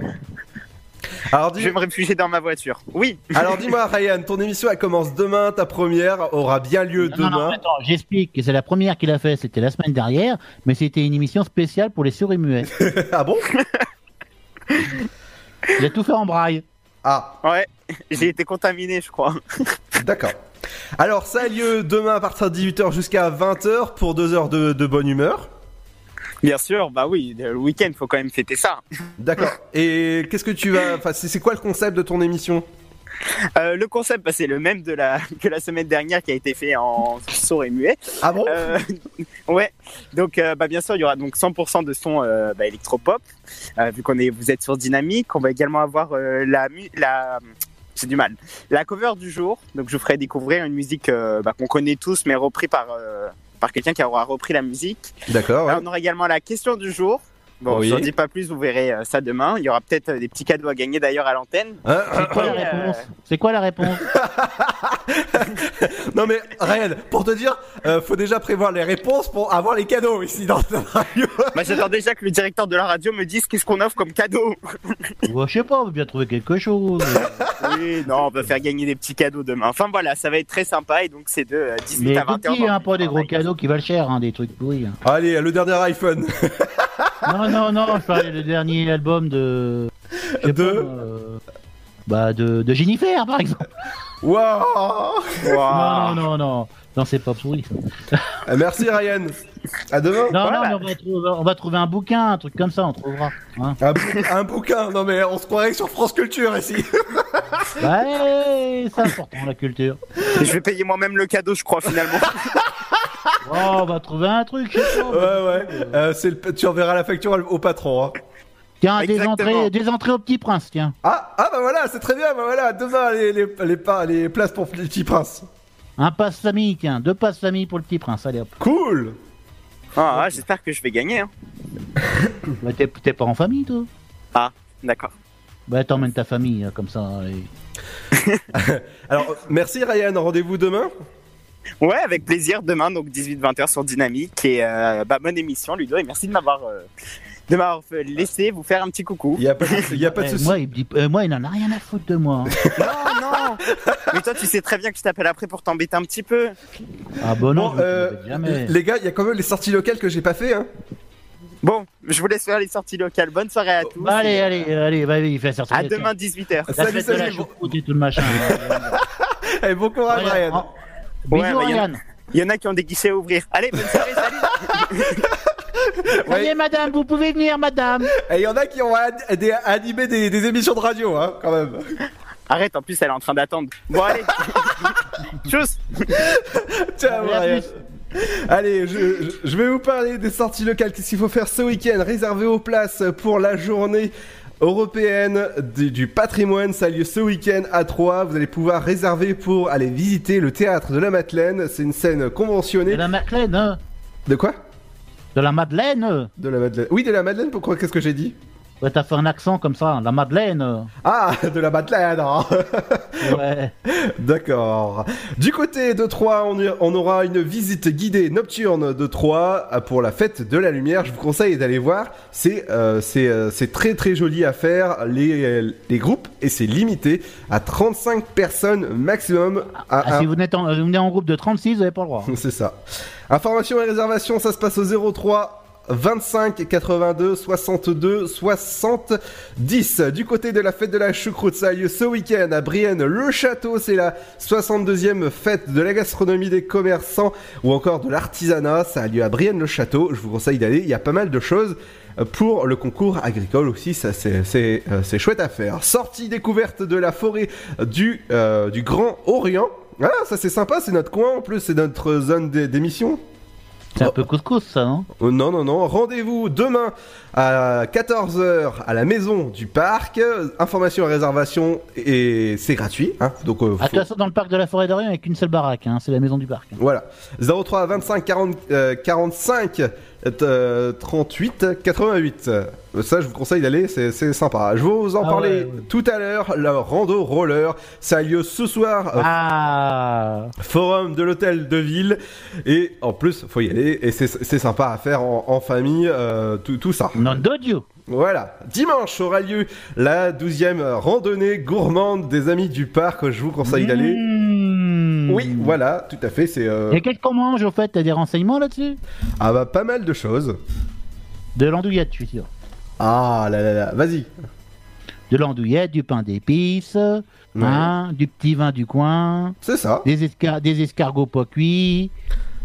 [SPEAKER 7] Alors,
[SPEAKER 12] Je vais me réfugier dans ma voiture. Oui.
[SPEAKER 7] Alors dis-moi Ryan, ton émission elle commence demain, ta première aura bien lieu
[SPEAKER 8] Non,
[SPEAKER 7] demain.
[SPEAKER 8] non, non, attends, j'explique. C'est la première qu'il a fait, c'était la semaine dernière, mais c'était une émission spéciale pour les souris muets.
[SPEAKER 7] ah bon
[SPEAKER 8] Il a tout fait en braille.
[SPEAKER 7] Ah.
[SPEAKER 12] Ouais, j'ai été contaminé, je crois.
[SPEAKER 7] D'accord. Alors ça a lieu demain à partir de 18h jusqu'à 20h pour deux heures de, de bonne humeur.
[SPEAKER 12] Bien sûr, bah oui, le week-end, faut quand même fêter ça.
[SPEAKER 7] D'accord. Et qu'est-ce que tu vas... Enfin, c'est c'est quoi le concept de ton émission?
[SPEAKER 12] Euh, le concept, bah, c'est le même de la, que la semaine dernière qui a été fait en sourd et muet.
[SPEAKER 7] Ah bon?
[SPEAKER 12] Euh, Ouais. Donc, euh, bah, bien sûr, il y aura donc 100% de son bah, électropop. Vu qu'on est, vous êtes sur Dynamique, on va également avoir la, la, j'ai du mal, la cover du jour. Donc, je vous ferai découvrir une musique bah, qu'on connaît tous, mais repris par par quelqu'un qui aura repris la musique.
[SPEAKER 7] D'accord. ouais.
[SPEAKER 12] On aura également la question du jour. Bon,
[SPEAKER 7] Oui.
[SPEAKER 12] je n'en dis pas plus, vous verrez euh, ça demain. Il y aura peut-être euh, des petits cadeaux à gagner d'ailleurs à l'antenne.
[SPEAKER 7] Hein,
[SPEAKER 8] C'est quoi la réponse? C'est quoi la réponse?
[SPEAKER 7] Non mais Ryan, pour te dire, euh, faut déjà prévoir les réponses pour avoir les cadeaux ici dans la radio.
[SPEAKER 12] Bah, J'attends déjà que le directeur de la radio me dise qu'est-ce qu'on offre comme cadeau.
[SPEAKER 8] Ouais, Je sais pas, on va bien trouver quelque chose.
[SPEAKER 12] oui, non, on va faire gagner des petits cadeaux demain. Enfin voilà, ça va être très sympa et donc c'est de euh, 18
[SPEAKER 8] Mais
[SPEAKER 12] à 20
[SPEAKER 8] petits, hein, pas des gros cadeaux qui valent cher, hein, des trucs pourris. hein.
[SPEAKER 7] Allez, le dernier iPhone.
[SPEAKER 8] Non, non, non, je parlais du dernier album de.
[SPEAKER 7] De
[SPEAKER 8] pas, euh, Bah, de, de Jennifer, par exemple.
[SPEAKER 7] Waouh
[SPEAKER 8] Non, non, non. Non, c'est pas pourri. ça.
[SPEAKER 7] Euh, Merci Ryan. À demain.
[SPEAKER 8] Non, non, mais on va, trouver, on va trouver un bouquin, un truc comme ça, on trouvera. hein.
[SPEAKER 7] Un, bou- un bouquin. Non mais on se croirait sur France Culture ici.
[SPEAKER 8] Ouais, c'est important, la culture.
[SPEAKER 12] Je vais payer moi-même le cadeau, je crois, finalement.
[SPEAKER 8] Oh, on va trouver un truc, je sais pas.
[SPEAKER 7] Ouais ouais. Euh, c'est le- tu enverras la facture au patron. Hein.
[SPEAKER 8] Tiens, des entrées, des entrées au petit prince, tiens.
[SPEAKER 7] Ah ah bah voilà, c'est très bien. Bah voilà, demain les les les, places pour le petit prince.
[SPEAKER 8] Un passe famille, tiens, deux passes famille pour le petit prince, allez hop.
[SPEAKER 7] Cool.
[SPEAKER 12] Ah, ah, J'espère que je vais gagner. Hein.
[SPEAKER 8] Bah, t'es t'es pas en famille, toi?
[SPEAKER 12] Ah, d'accord.
[SPEAKER 8] Bah, t'emmènes ta famille, euh, comme ça.
[SPEAKER 7] Alors merci Ryan. Rendez-vous demain?
[SPEAKER 12] Ouais, avec plaisir. Demain, donc 18-20h sur Dynamique. Et euh, bah, bonne émission, Ludo. Et merci de m'avoir euh, de m'avoir fait- laissé vous faire un petit coucou.
[SPEAKER 7] Il y a pas de- a pas de
[SPEAKER 8] Eh,
[SPEAKER 7] souci.
[SPEAKER 8] moi, il me dit, euh, moi, il en a rien à foutre de moi. hein.
[SPEAKER 12] Non, non. Mais toi, tu sais très bien que je t'appelle après pour t'embêter un petit peu.
[SPEAKER 8] Ah bon, non,
[SPEAKER 7] Bon, euh,
[SPEAKER 8] jamais.
[SPEAKER 7] les gars, il y a quand même les sorties locales que j'ai pas fait. Hein.
[SPEAKER 12] Bon, je vous laisse faire les sorties locales. Bonne soirée à tous.
[SPEAKER 8] Bah, allez,
[SPEAKER 12] Et, euh,
[SPEAKER 8] allez, allez, vas-y, fais sortir.
[SPEAKER 12] À demain
[SPEAKER 8] tiens.
[SPEAKER 12] 18h.
[SPEAKER 8] La
[SPEAKER 7] Salut,
[SPEAKER 8] fête de la
[SPEAKER 7] salut.
[SPEAKER 8] et tout le machin.
[SPEAKER 7] Eh, bon courage
[SPEAKER 8] oh,
[SPEAKER 12] Ouais,
[SPEAKER 8] Bisous,
[SPEAKER 12] bah, y en a-
[SPEAKER 8] Ryan.
[SPEAKER 12] Il y en a qui ont des guichets à ouvrir. Allez, bonne soirée, salut.
[SPEAKER 8] Allez, madame, vous pouvez venir, madame.
[SPEAKER 7] Et il y en a qui ont ad- des- animé des, des émissions de radio, hein, quand même.
[SPEAKER 12] Arrête, en plus, elle est en train d'attendre. Bon, allez. Tchuss.
[SPEAKER 7] Ciao,
[SPEAKER 8] Allez, à
[SPEAKER 7] je, je- je vais vous parler des sorties locales. Qu'est-ce qu'il faut faire ce week-end? Réserver aux places pour la journée européenne du, du patrimoine. Ça a lieu ce week-end à Troyes. Vous allez pouvoir réserver pour aller visiter le théâtre de la Madeleine. C'est une scène
[SPEAKER 8] De
[SPEAKER 7] conventionnée.
[SPEAKER 8] la Madeleine, hein.
[SPEAKER 7] De quoi?
[SPEAKER 8] De la Madeleine.
[SPEAKER 7] De la Madeleine. Oui, de la Madeleine. Pourquoi? Qu'est-ce que j'ai dit?
[SPEAKER 8] Ouais, t'as fait un accent comme ça, la Madeleine.
[SPEAKER 7] Ah, de la Madeleine. hein.
[SPEAKER 8] Ouais.
[SPEAKER 7] D'accord. Du côté de Troyes, on, aura une visite guidée nocturne de Troyes pour la fête de la lumière. Je vous conseille d'aller voir. C'est euh, c'est euh, très très joli à faire. Les, les groupes et c'est limité à 35 personnes maximum. À,
[SPEAKER 8] Ah, si vous venez, en, vous venez en groupe de 36, vous n'avez pas le droit.
[SPEAKER 7] c'est ça. Informations et réservations, ça se passe au 03 25 82 62 70. Du côté de la fête de la choucroute, ça a lieu ce week-end à Brienne. Le château, c'est la 62e fête de la gastronomie des commerçants ou encore de l'artisanat. Ça a lieu à Brienne le château. Je vous conseille d'aller. Il y a pas mal de choses pour le concours agricole aussi, ça c'est euh, chouette à faire. Sortie découverte de la forêt du euh, du Grand Orient. Ah, ça c'est sympa, c'est notre coin en plus, c'est notre zone d'é- d'émission.
[SPEAKER 8] C'est un peu couscous, ça, non
[SPEAKER 7] Oh, non, non, non. Rendez-vous demain à 14h à la maison du parc. Euh, Information et réservation et c'est gratuit. Hein, donc, euh, faut-
[SPEAKER 8] toute façon, dans le parc de la forêt d'Orient, il n'y a qu'une seule baraque, hein, c'est la maison du parc.
[SPEAKER 7] Voilà. 03 25 40 euh, 45 euh, 38 88. Euh, Ça, je vous conseille d'aller, c'est sympa. Je vais vous en
[SPEAKER 8] Ah
[SPEAKER 7] parler
[SPEAKER 8] ouais, ouais.
[SPEAKER 7] tout à l'heure. Le rando roller, ça a lieu ce soir. euh,
[SPEAKER 8] Ah
[SPEAKER 7] Forum de l'hôtel de ville. Et en plus, faut y aller. Et c'est c'est sympa à faire en, en famille, euh, tout, tout ça.
[SPEAKER 8] Non d'audio
[SPEAKER 7] Voilà. Dimanche aura lieu la 12e randonnée gourmande des amis du parc. Je vous conseille d'aller.
[SPEAKER 8] Mmh.
[SPEAKER 7] Oui, voilà, tout à fait. C'est. euh,
[SPEAKER 8] Et qu'est-ce qu'on mange, au fait? T'as des renseignements là-dessus?
[SPEAKER 7] Ah bah, pas mal de choses.
[SPEAKER 8] De l'andouillette, je suis sûr.
[SPEAKER 7] Ah là là là, vas-y.
[SPEAKER 8] De l'andouillette, du pain d'épices, hein, du petit vin du coin.
[SPEAKER 7] C'est ça.
[SPEAKER 8] Des, escar- des escargots pas cuits.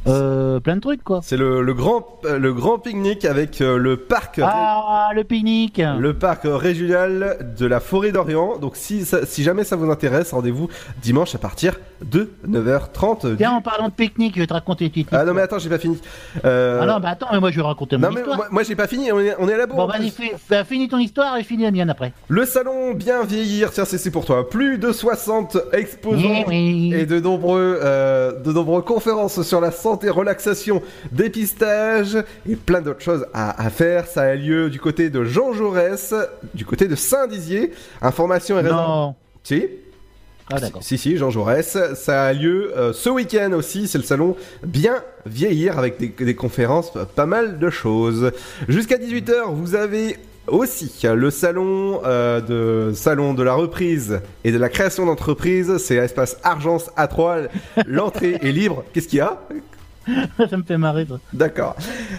[SPEAKER 8] Euh, plein de trucs, quoi.
[SPEAKER 7] C'est le, le grand, euh, le grand pique-nique avec euh, le parc.
[SPEAKER 8] Ah, le pique-nique
[SPEAKER 7] Le parc régional de la forêt d'Orient. Donc, si, ça- si jamais ça vous intéresse, rendez-vous dimanche à partir de 9h30. du-
[SPEAKER 8] Tiens, en parlant de pique-nique, je vais te raconter une petite
[SPEAKER 7] Ah non, mais attends, j'ai pas fini. Euh,
[SPEAKER 8] Ah non, bah attends, mais moi je vais raconter mon
[SPEAKER 7] non, mais
[SPEAKER 8] histoire.
[SPEAKER 7] moi, moi, j'ai pas fini, on est, on est à la bourre.
[SPEAKER 8] Bon, vas-y, fais- finis ton histoire et finis la mienne après.
[SPEAKER 7] Le salon Bien Vieillir, tiens, c'est pour toi. Plus de 60 exposants
[SPEAKER 8] Eh oui.
[SPEAKER 7] et de nombreux, euh, de nombreuses conférences sur la santé, relaxation, dépistage et plein d'autres choses à, à faire. Ça a lieu du côté de Jean Jaurès, du côté de Saint-Dizier. Information et raison.
[SPEAKER 8] Non.
[SPEAKER 7] Si
[SPEAKER 8] Ah d'accord.
[SPEAKER 7] si, si, Jean Jaurès. Ça a lieu euh, ce week-end aussi. C'est le salon Bien Vieillir avec des, des conférences, euh, pas mal de choses. Jusqu'à 18h, vous avez aussi le salon euh, de salon de la reprise et de la création d'entreprise. C'est à espace Argence A3. L'entrée est libre. Qu'est-ce qu'il y a?
[SPEAKER 8] ça me fait marrer.
[SPEAKER 7] D'accord.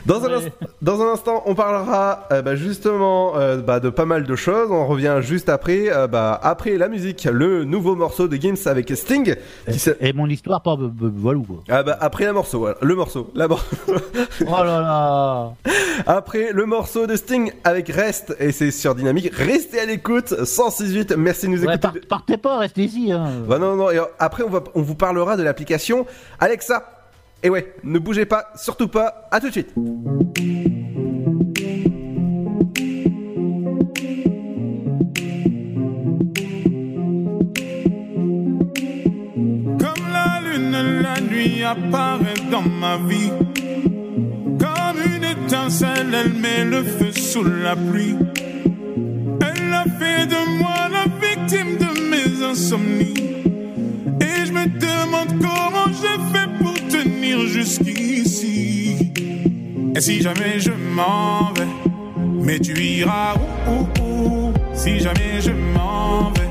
[SPEAKER 7] Dans, un dans un instant, on parlera euh, bah, justement euh, bah, de pas mal de choses. On revient juste après, euh, bah, après la musique, le nouveau morceau de Gims avec Sting. qui
[SPEAKER 8] Et mon histoire, b- voilà quoi.
[SPEAKER 7] Ah bah, après la morceau, voilà. le morceau, la mor-
[SPEAKER 8] Oh là là.
[SPEAKER 7] Après le morceau de Sting avec Rest et c'est sur Dynamique. Restez à l'écoute. 168. Merci de nous
[SPEAKER 8] Ouais,
[SPEAKER 7] écouter.
[SPEAKER 8] par- partez pas, restez ici. Hein.
[SPEAKER 7] Bah non, non, et après on, va, on vous parlera de l'application Alexa. Et ouais, ne bougez pas, surtout pas, à tout de suite.
[SPEAKER 14] Comme la lune, la nuit apparaît dans ma vie. Comme une étincelle, elle met le feu sous la pluie. Elle a fait de moi la victime de mes insomnies. Jusqu'ici. Et si jamais je m'en vais, mais tu iras où, où, où? Si jamais je m'en vais,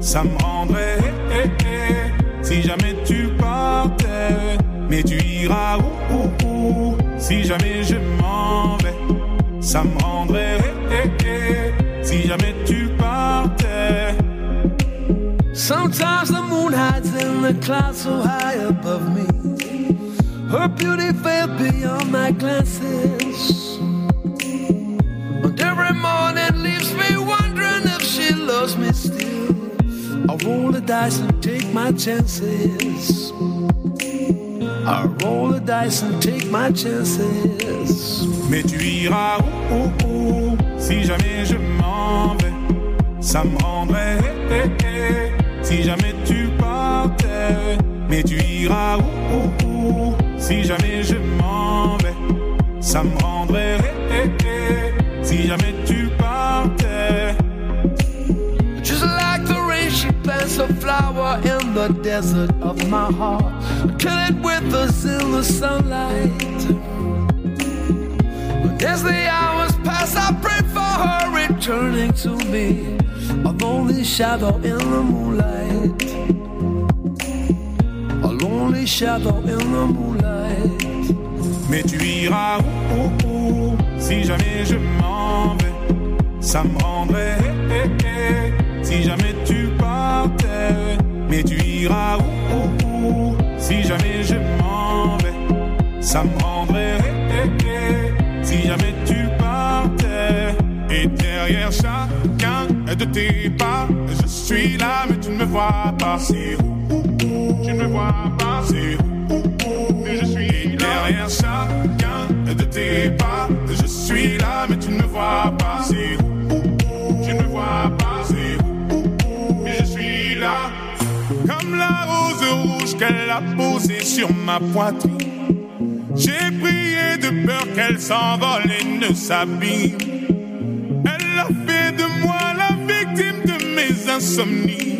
[SPEAKER 14] ça me rendrait. eh, eh, eh. Si jamais tu partais, mais tu iras où, Si jamais je m'en vais, ça me rendrait. Si jamais tu partais.
[SPEAKER 5] Sometimes the moon hides in the clouds so high above me. Her beauty fell beyond my glances. And every morning leaves me wondering if she loves me still. I roll the dice and take my chances. I roll the dice and take my chances.
[SPEAKER 14] Mais tu iras où, où, où Si jamais je m'en vais, ça me rendrait. eh, eh, eh. Si jamais tu partais, mais tu iras où, où, où Si jamais je m'en vais, ça me rendrait. Si jamais tu partais.
[SPEAKER 5] Just like the rain, she plants a flower in the desert of my heart. Kill it with us in the sunlight. But as the hours pass, I pray for her returning to me. A lonely shadow in the moonlight.
[SPEAKER 14] Mais tu iras où, où, où Si jamais je m'en vais, ça me rendrait. eh, eh, eh. Si jamais tu partais, mais tu iras où, où, Si jamais je m'en vais, ça me rendrait. Si jamais tu partais, et derrière chacun de tes pas, je suis là, mais tu ne me vois pas. C'est où Tu ne me vois pas. C'est où, je suis derrière chacun de tes pas. Je suis là, mais tu ne me vois pas. C'est où, Tu ne me vois pas. C'est où Mais je suis là. Comme la rose rouge qu'elle a posée sur ma poitrine. J'ai prié de peur qu'elle s'envole et ne s'abîme. Elle a fait de moi la victime de mes insomnies.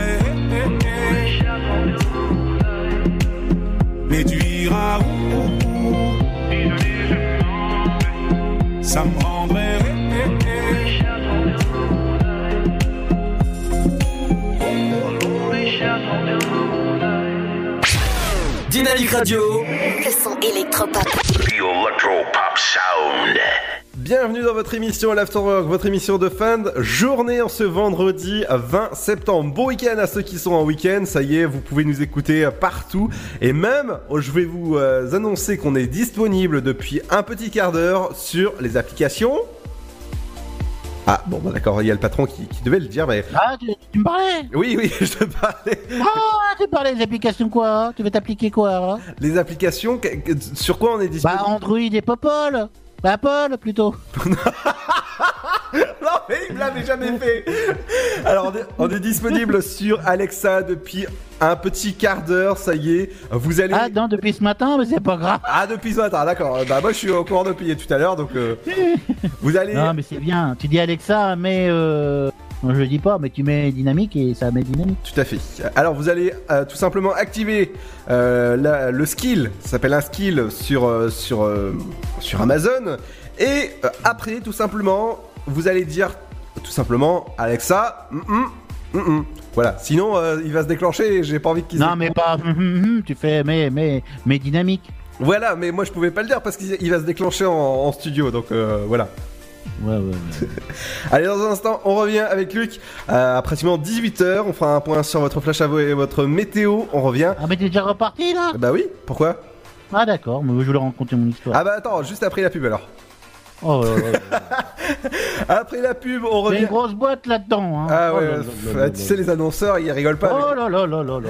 [SPEAKER 14] Ça me rendrait.
[SPEAKER 15] Dynamique Radio.
[SPEAKER 9] Le son électropop.
[SPEAKER 6] The Electro Pop Sound.
[SPEAKER 7] Bienvenue dans votre émission L'Afterwork, votre émission de fin de journée en ce vendredi 20 septembre. Bon week-end à ceux qui sont en week-end, ça y est, vous pouvez nous écouter partout. Et même, oh, je vais vous euh, annoncer qu'on est disponible depuis un petit quart d'heure sur les applications. Ah bon bah d'accord, il y a le patron qui, qui devait le dire mais...
[SPEAKER 8] Ah, tu, tu me parlais
[SPEAKER 7] Oui oui, je te parlais.
[SPEAKER 8] Ah, tu parlais des applications quoi hein? Tu veux t'appliquer quoi hein?
[SPEAKER 7] Les applications, sur quoi on est disponible?
[SPEAKER 8] Bah Android et Popol Bah Apple plutôt
[SPEAKER 7] Non mais il me l'avait jamais fait Alors on est, on est disponible sur Alexa depuis un petit quart d'heure, ça y est. Vous allez...
[SPEAKER 8] Ah non, depuis ce matin, mais c'est pas grave
[SPEAKER 7] Ah depuis ce matin, d'accord. Bah moi je suis au courant depuis tout à l'heure, donc euh, vous allez...
[SPEAKER 8] Non mais c'est bien, tu dis Alexa, mais euh... non, je le dis pas, mais tu mets dynamique et ça met dynamique.
[SPEAKER 7] Tout à fait. Alors vous allez euh, tout simplement activer euh, la- le skill, ça s'appelle un skill sur, euh, sur, sur Amazon. Et après, tout simplement, vous allez dire tout simplement Alexa, hum, hum, hum. voilà. Sinon, euh, il va se déclencher et j'ai pas envie qu'il se
[SPEAKER 8] Non mais pas, tu fais mais, mais, mais dynamique.
[SPEAKER 7] Voilà, mais moi je pouvais pas le dire parce qu'il il va se déclencher en, en studio, donc euh, voilà.
[SPEAKER 8] Ouais, ouais, ouais.
[SPEAKER 7] Allez, dans un instant, on revient avec Luc euh, à pratiquement 18h. On fera un point sur votre flash à vous et votre météo. On revient.
[SPEAKER 8] Ah mais t'es déjà reparti là?
[SPEAKER 7] Bah oui, pourquoi?
[SPEAKER 8] Ah d'accord, mais je voulais raconter mon histoire.
[SPEAKER 7] Ah bah attends, juste après la pub alors.
[SPEAKER 8] Oh là là là.
[SPEAKER 7] Après la pub, on
[SPEAKER 8] Il y a
[SPEAKER 7] revient.
[SPEAKER 8] une grosse boîte là-dedans. Hein.
[SPEAKER 7] Ah
[SPEAKER 8] Oh
[SPEAKER 7] ouais,
[SPEAKER 8] là là là là
[SPEAKER 7] tu sais, les annonceurs, ils rigolent pas.
[SPEAKER 8] Oh là là là là là là.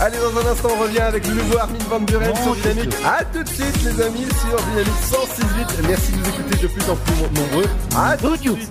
[SPEAKER 7] Allez, dans un instant, on revient avec le nouveau Armin Van Buren sur Dynamique. À tout de suite, les amis, sur Dynamique 106.8. Merci de nous écouter de plus en plus nombreux. À tout de suite.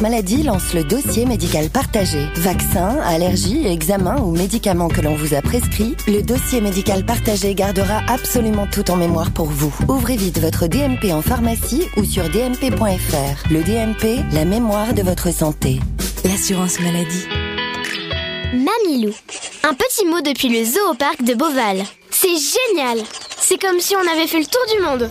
[SPEAKER 9] maladie lance le dossier médical partagé. Vaccins, allergies, examens ou médicaments que l'on vous a prescrits, le dossier médical partagé gardera absolument tout en mémoire pour vous. Ouvrez vite votre DMP en pharmacie ou sur dmp.fr. Le DMP, la mémoire de votre santé.
[SPEAKER 16] L'assurance maladie.
[SPEAKER 11] Mamilou. Un petit mot depuis le zoo au parc de Beauval. C'est génial C'est comme si on avait fait le tour du monde.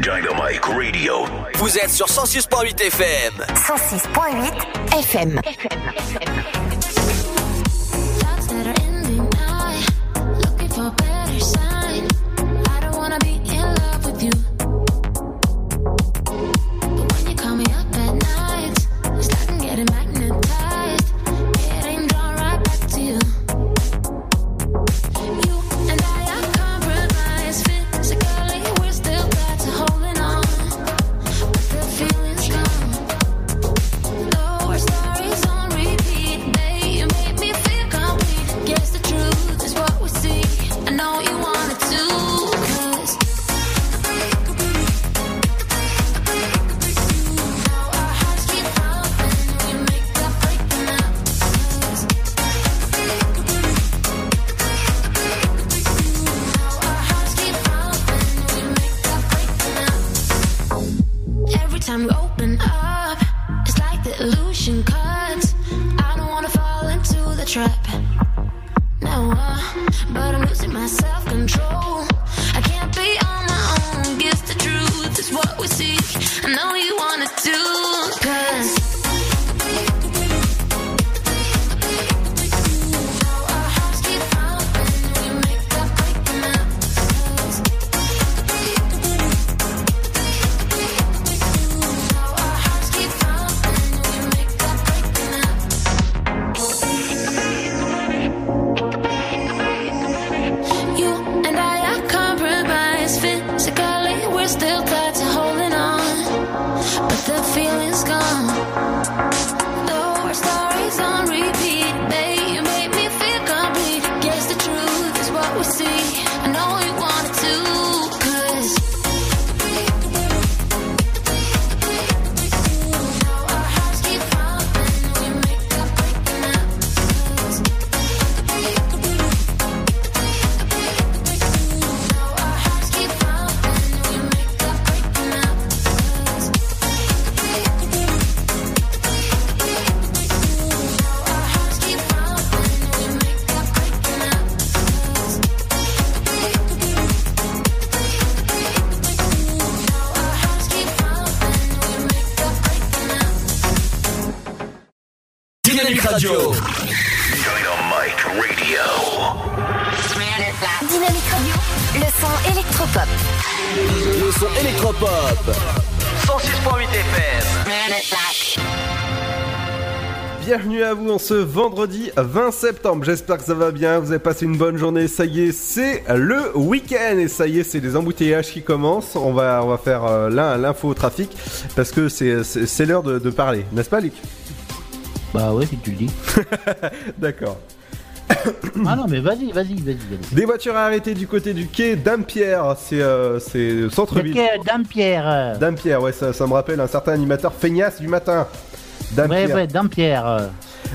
[SPEAKER 6] Dynamite Radio.
[SPEAKER 3] Vous êtes sur 106.8 FM.
[SPEAKER 4] 106.8 FM.
[SPEAKER 15] I time we open up, it's like the illusion cuts. I don't wanna fall into the trap. No, uh, but I'm losing my self control. I can't be on my own. Guess the truth is what we seek. I know you wanna do, cause.
[SPEAKER 7] Vendredi 20 septembre. J'espère que ça va bien. Vous avez passé une bonne journée. Ça y est, c'est le week-end et ça y est, c'est les embouteillages qui commencent. On va, on va faire euh, l'in- l'info au trafic parce que c'est, l'heure de, de parler, n'est-ce pas, Luc?
[SPEAKER 8] Bah ouais, si tu le dis.
[SPEAKER 7] D'accord.
[SPEAKER 8] ah non, mais vas-y, vas-y, vas-y, vas-y.
[SPEAKER 7] Des voitures arrêtées du côté du quai d'Ampierre. C'est, euh, centre-ville.
[SPEAKER 8] Le quai Dampierre.
[SPEAKER 7] Dampierre, ouais, ça, ça me rappelle un certain animateur feignasse du matin.
[SPEAKER 8] Ouais,
[SPEAKER 7] Dampierre.
[SPEAKER 8] ouais, Dampierre.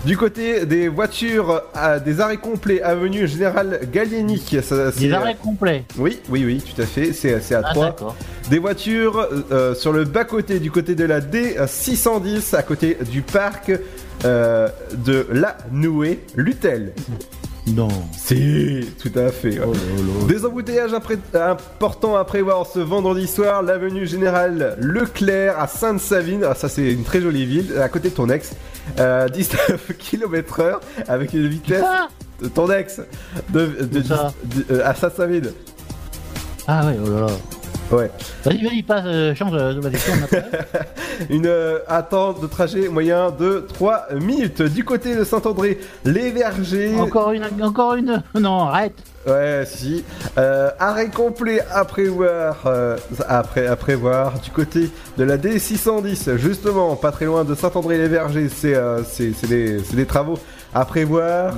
[SPEAKER 7] Du côté des voitures, à des arrêts complets, avenue Général Gallieni. ça-
[SPEAKER 8] Des arrêts complets.
[SPEAKER 7] Oui, oui, oui, tout à fait. C'est à
[SPEAKER 8] Ah,
[SPEAKER 7] 3.
[SPEAKER 8] d'accord.
[SPEAKER 7] Des voitures euh, sur le bas-côté, du côté de la D610, à côté du parc euh, de La Nouée, Lutel.
[SPEAKER 8] Non.
[SPEAKER 7] Si, tout à fait. ouais. Des embouteillages impré- importants à prévoir ce vendredi soir. L'avenue Générale Leclerc à Sainte-Savine. Ah, ça, c'est une très jolie ville, à côté de ton ex. Euh, 19 km/h avec une vitesse. de ton ex de, de-
[SPEAKER 8] ça
[SPEAKER 7] de- euh, à Sainte-Savine.
[SPEAKER 8] Ah ouais, oh là là.
[SPEAKER 7] Ouais.
[SPEAKER 8] Vas-y, vas-y, passe, euh, change, euh, tourne après.
[SPEAKER 7] Une euh, attente de trajet moyen de 3 minutes. Du côté de Saint-André, les vergers.
[SPEAKER 8] Encore une, encore une. Non, arrête.
[SPEAKER 7] Ouais, si. Euh, arrêt complet à prévoir, euh, après, à prévoir du côté de la D610, justement, pas très loin de Saint-André-les-Vergers. C'est euh, des, des travaux à prévoir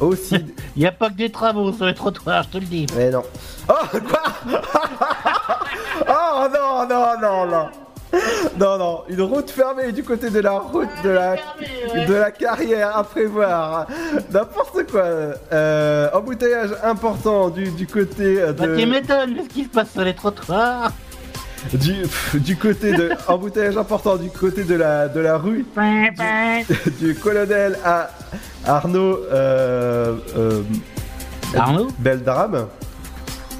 [SPEAKER 7] aussi.
[SPEAKER 8] Il n'y a pas que des travaux sur les trottoirs, je te le dis.
[SPEAKER 7] Mais non. Oh, quoi? Oh Oh non, non, non, non. Non, non, une route fermée du côté de la route de la, de la carrière à prévoir. N'importe quoi. Euh, embouteillage important du, du côté de.
[SPEAKER 8] Bah, tu m'étonnes, qu'est-ce qui se passe sur les trottoirs
[SPEAKER 7] du, pff, du côté de embouteillage important du côté de la de la rue du, du colonel à Arnaud euh, euh,
[SPEAKER 8] Arnaud
[SPEAKER 7] Beltrame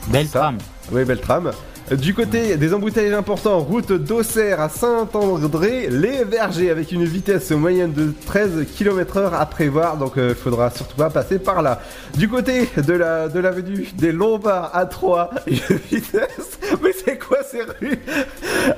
[SPEAKER 8] Beltrame
[SPEAKER 7] oui Beltrame du côté des embouteillages importants, route d'Auxerre à Saint-André, les Vergers avec une vitesse moyenne de 13 km/h à prévoir, donc il faudra surtout pas passer par là. Du côté de la de l'avenue des Lombards à 3, une vitesse, mais c'est quoi ces rues?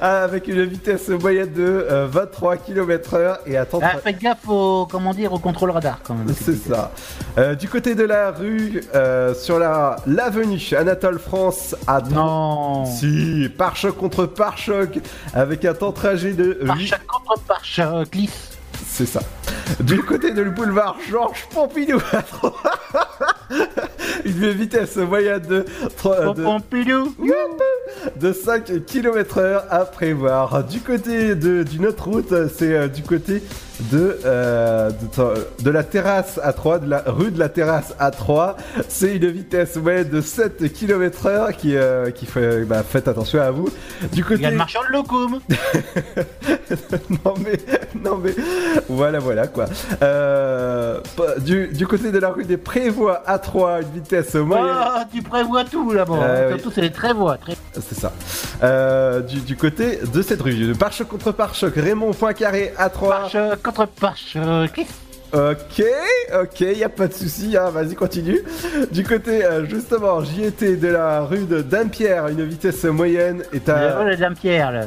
[SPEAKER 7] Avec une vitesse moyenne de euh, 23 km/h et attends.
[SPEAKER 8] Ah, faites gaffe au, comment dire, au contrôle radar quand même.
[SPEAKER 7] C'est ça. Euh, du côté de la rue, euh, sur la l'avenue Anatole France à
[SPEAKER 8] Non.
[SPEAKER 7] Si, pare-choc contre pare-choc avec un temps de trajet de
[SPEAKER 8] Pare-choc contre pare-choc, lisse.
[SPEAKER 7] C'est ça. Du côté de le boulevard Georges Pompidou à 3. Une vitesse moyenne de, trois- de,
[SPEAKER 8] Pompidou.
[SPEAKER 7] de 5 km heure à prévoir. Du côté de, d'une autre route, c'est euh, du côté de, euh, de, de la terrasse à 3, de la rue de la terrasse à 3. C'est une vitesse moyenne de 7 km heure qui, euh, qui fait, bah, faites attention à vous. Du côté...
[SPEAKER 8] Il y a le marchand de locum.
[SPEAKER 7] non mais, non mais, voilà, voilà quoi. Euh, du, du côté de la rue des Prévoits à 3, une vitesse moyenne.
[SPEAKER 8] Ah, tu prévois tout là-bas.
[SPEAKER 7] Euh, oui.
[SPEAKER 8] Surtout, c'est les prévois. Très...
[SPEAKER 7] C'est ça. Euh, du, du côté de cette rue, de pare-choc contre pare-choc, Raymond Poincaré à 3.
[SPEAKER 8] Pare-choc contre pare-choc.
[SPEAKER 7] Ok, ok, y a pas de souci, hein, vas-y continue. Du côté euh, justement, j'y étais de la rue de Dampierre, une vitesse moyenne est à.
[SPEAKER 8] Le Dame Pierre là.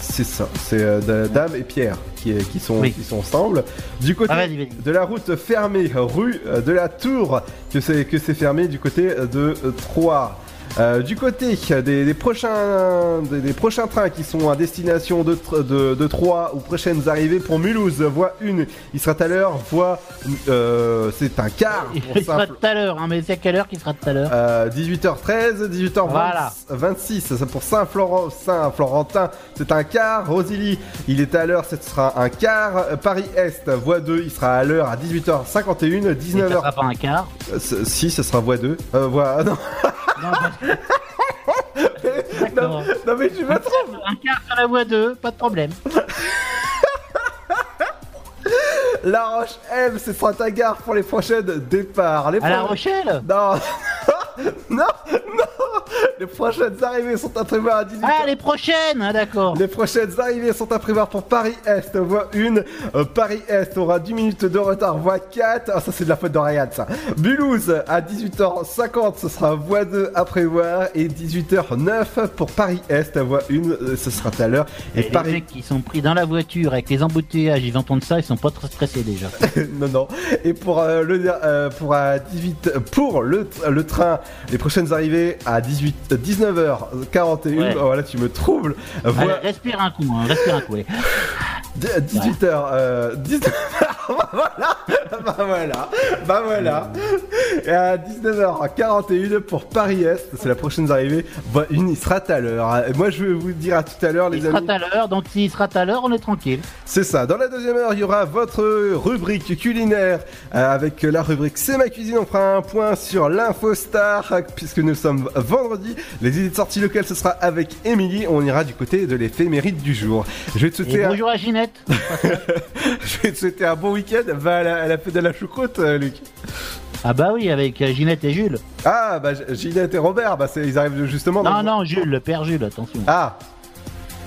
[SPEAKER 7] C'est ça, c'est euh, de- Dame et Pierre qui, qui, sont,
[SPEAKER 8] Oui.
[SPEAKER 7] qui sont ensemble. Du côté
[SPEAKER 8] Ah,
[SPEAKER 7] de la route fermée, rue euh, de la Tour, que c'est que c'est fermé du côté de euh, Troyes. Euh, du côté des, des prochains, des, des prochains trains qui sont à destination de, de, de Troyes ou prochaines arrivées pour Mulhouse, voie 1, il sera à l'heure, voie, euh, c'est un quart.
[SPEAKER 8] Il
[SPEAKER 7] pour
[SPEAKER 8] sera
[SPEAKER 7] simple-
[SPEAKER 8] tout à l'heure, hein, mais c'est à quelle heure qu'il sera tout à l'heure?
[SPEAKER 7] Euh, 18h13, 18h26,
[SPEAKER 8] Voilà.
[SPEAKER 7] 26, ça pour Saint-Florent, Saint-Florentin, c'est un quart. Rosilly, il est à l'heure, ce sera un quart. Paris-Est, voie 2, il sera à l'heure à 18h51,
[SPEAKER 8] Et ça
[SPEAKER 7] 19h.
[SPEAKER 8] sera pas un quart?
[SPEAKER 7] Euh, ce- si, ce sera voie 2. Euh, voie, non.
[SPEAKER 8] Non, que-
[SPEAKER 7] non, non, mais tu me trompes.
[SPEAKER 8] Un quart sur la voie 2, pas de problème.
[SPEAKER 7] La Roche M, ce sera ta gare pour les prochaines départs. Les
[SPEAKER 8] À La
[SPEAKER 7] pro-
[SPEAKER 8] Rochelle?
[SPEAKER 7] Non, non, non. Les prochaines arrivées sont à prévoir à 18h.
[SPEAKER 8] Ah, les prochaines, ah, d'accord.
[SPEAKER 7] Les prochaines arrivées sont à prévoir pour Paris-Est, voie 1. Euh, Paris-Est aura 10 minutes de retard, voie 4. Ah, ça, c'est de la faute de Ryan, ça. Mulhouse, à 18h50, ce sera voie 2 à prévoir. Et 18h09 pour Paris-Est, voie 1. euh, ce sera tout à l'heure. Et,
[SPEAKER 8] Et les
[SPEAKER 7] Paris.
[SPEAKER 8] mecs qui sont pris dans la voiture avec les embouteillages, ils entendent ça, ils sont pas très stressés déjà.
[SPEAKER 7] non, non. Et pour euh, le euh, pour à 18 pour le, le train, les prochaines arrivées à 18 19h41.
[SPEAKER 8] Ouais.
[SPEAKER 7] Voilà, tu me troubles.
[SPEAKER 8] Allez, respire un coup, hein, respire un coup. allez.
[SPEAKER 7] 18h, euh, 19h, bah voilà, bah voilà, bah voilà. Et à 19h41 pour Paris-Est, c'est la prochaine arrivée. Bah, une, il sera à l'heure. Moi, je vais vous dire à tout à l'heure, les
[SPEAKER 8] Il sera
[SPEAKER 7] amis.
[SPEAKER 8] à l'heure, donc s'il sera à l'heure, on est tranquille.
[SPEAKER 7] C'est ça. Dans la deuxième heure, il y aura votre rubrique culinaire euh, avec la rubrique C'est ma cuisine. On fera un point sur l'infostar puisque nous sommes vendredi. Les idées de sortie locales, ce sera avec Émilie. On ira du côté de l'éphéméride du jour. Je vais te souhaiter un...
[SPEAKER 8] bonjour à Ginette.
[SPEAKER 7] Je vais te souhaiter un bon week-end. Va à la, à la fête de la choucroute, euh, Luc.
[SPEAKER 8] Ah bah oui, avec euh, Ginette et Jules.
[SPEAKER 7] Ah, bah Ginette et Robert, bah, ils arrivent justement. dans-
[SPEAKER 8] Non, non, Jules, le père Jules, attention.
[SPEAKER 7] Ah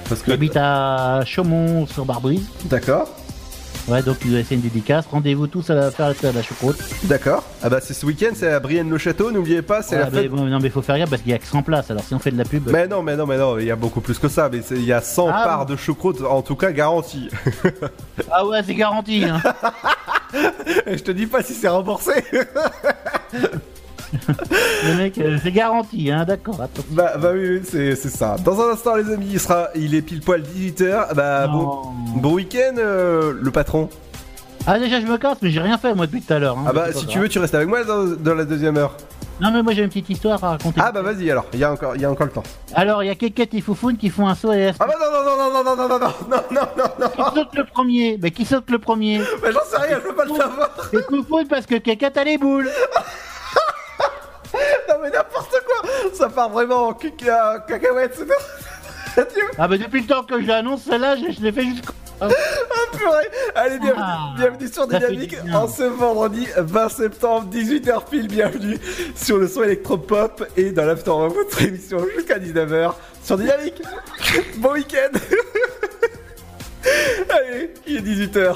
[SPEAKER 7] Parce que.
[SPEAKER 8] habite à Chaumont sur Barbouise.
[SPEAKER 7] D'accord,
[SPEAKER 8] Ouais, donc il va essayer une dédicace. Rendez-vous tous à la la choucroute.
[SPEAKER 7] d'accord. Ah, bah, c'est ce week-end, c'est à Brienne-le-Château, n'oubliez pas, c'est
[SPEAKER 8] Ouais,
[SPEAKER 7] la
[SPEAKER 8] mais
[SPEAKER 7] fête.
[SPEAKER 8] bon, non, mais faut faire gaffe parce qu'il y a que 100 places. Alors si on fait de la pub.
[SPEAKER 7] Mais non, mais non, mais non, il y a beaucoup plus que ça. Mais il y a 100
[SPEAKER 8] Ah,
[SPEAKER 7] parts
[SPEAKER 8] bon.
[SPEAKER 7] de choucroute, en tout cas garantie.
[SPEAKER 8] Ah ouais, c'est garanti. Hein.
[SPEAKER 7] Je te dis pas si c'est remboursé.
[SPEAKER 8] le mec, euh, c'est garanti, hein, d'accord. Attends.
[SPEAKER 7] bah, bah oui, oui, c'est c'est ça. Dans un instant, les amis, il sera, il est pile poil 18h. Bah, bon, bon week-end, euh, le patron.
[SPEAKER 8] Ah déjà je me casse, mais j'ai rien fait moi depuis tout à l'heure. hein.
[SPEAKER 7] Ah bah,
[SPEAKER 8] C'est
[SPEAKER 7] si tu veux, tu restes avec moi dans, dans la deuxième heure.
[SPEAKER 8] Non, mais moi j'ai une petite histoire à raconter.
[SPEAKER 7] Ah bah vas-y alors, il y, a encore- il y a encore le temps.
[SPEAKER 8] Alors, il y a Keket et Foufoune qui font un saut la
[SPEAKER 7] Ah bah non, non, non, non, non, non, non, non, non, non, non, non,
[SPEAKER 8] Qui saute le premier Mais qui saute le premier
[SPEAKER 7] Mais j'en sais rien, je veux pas le savoir.
[SPEAKER 8] Et Foufoune parce que Keket a les boules.
[SPEAKER 7] Non mais n'importe quoi. Ça part vraiment en caca- cacahuète, c'est
[SPEAKER 8] Ah bah depuis le temps que je l'annonce, celle-là, je, je l'ai fait jusqu'au...
[SPEAKER 7] Ah purée. Allez, bienvenue,
[SPEAKER 8] Ah,
[SPEAKER 7] bienvenue sur Dynamique en ce vendredi 20 septembre, 18h pile, bienvenue sur le son électropop et dans l'after votre émission jusqu'à 19h sur Dynamique. Bon week-end. Allez, il est 18h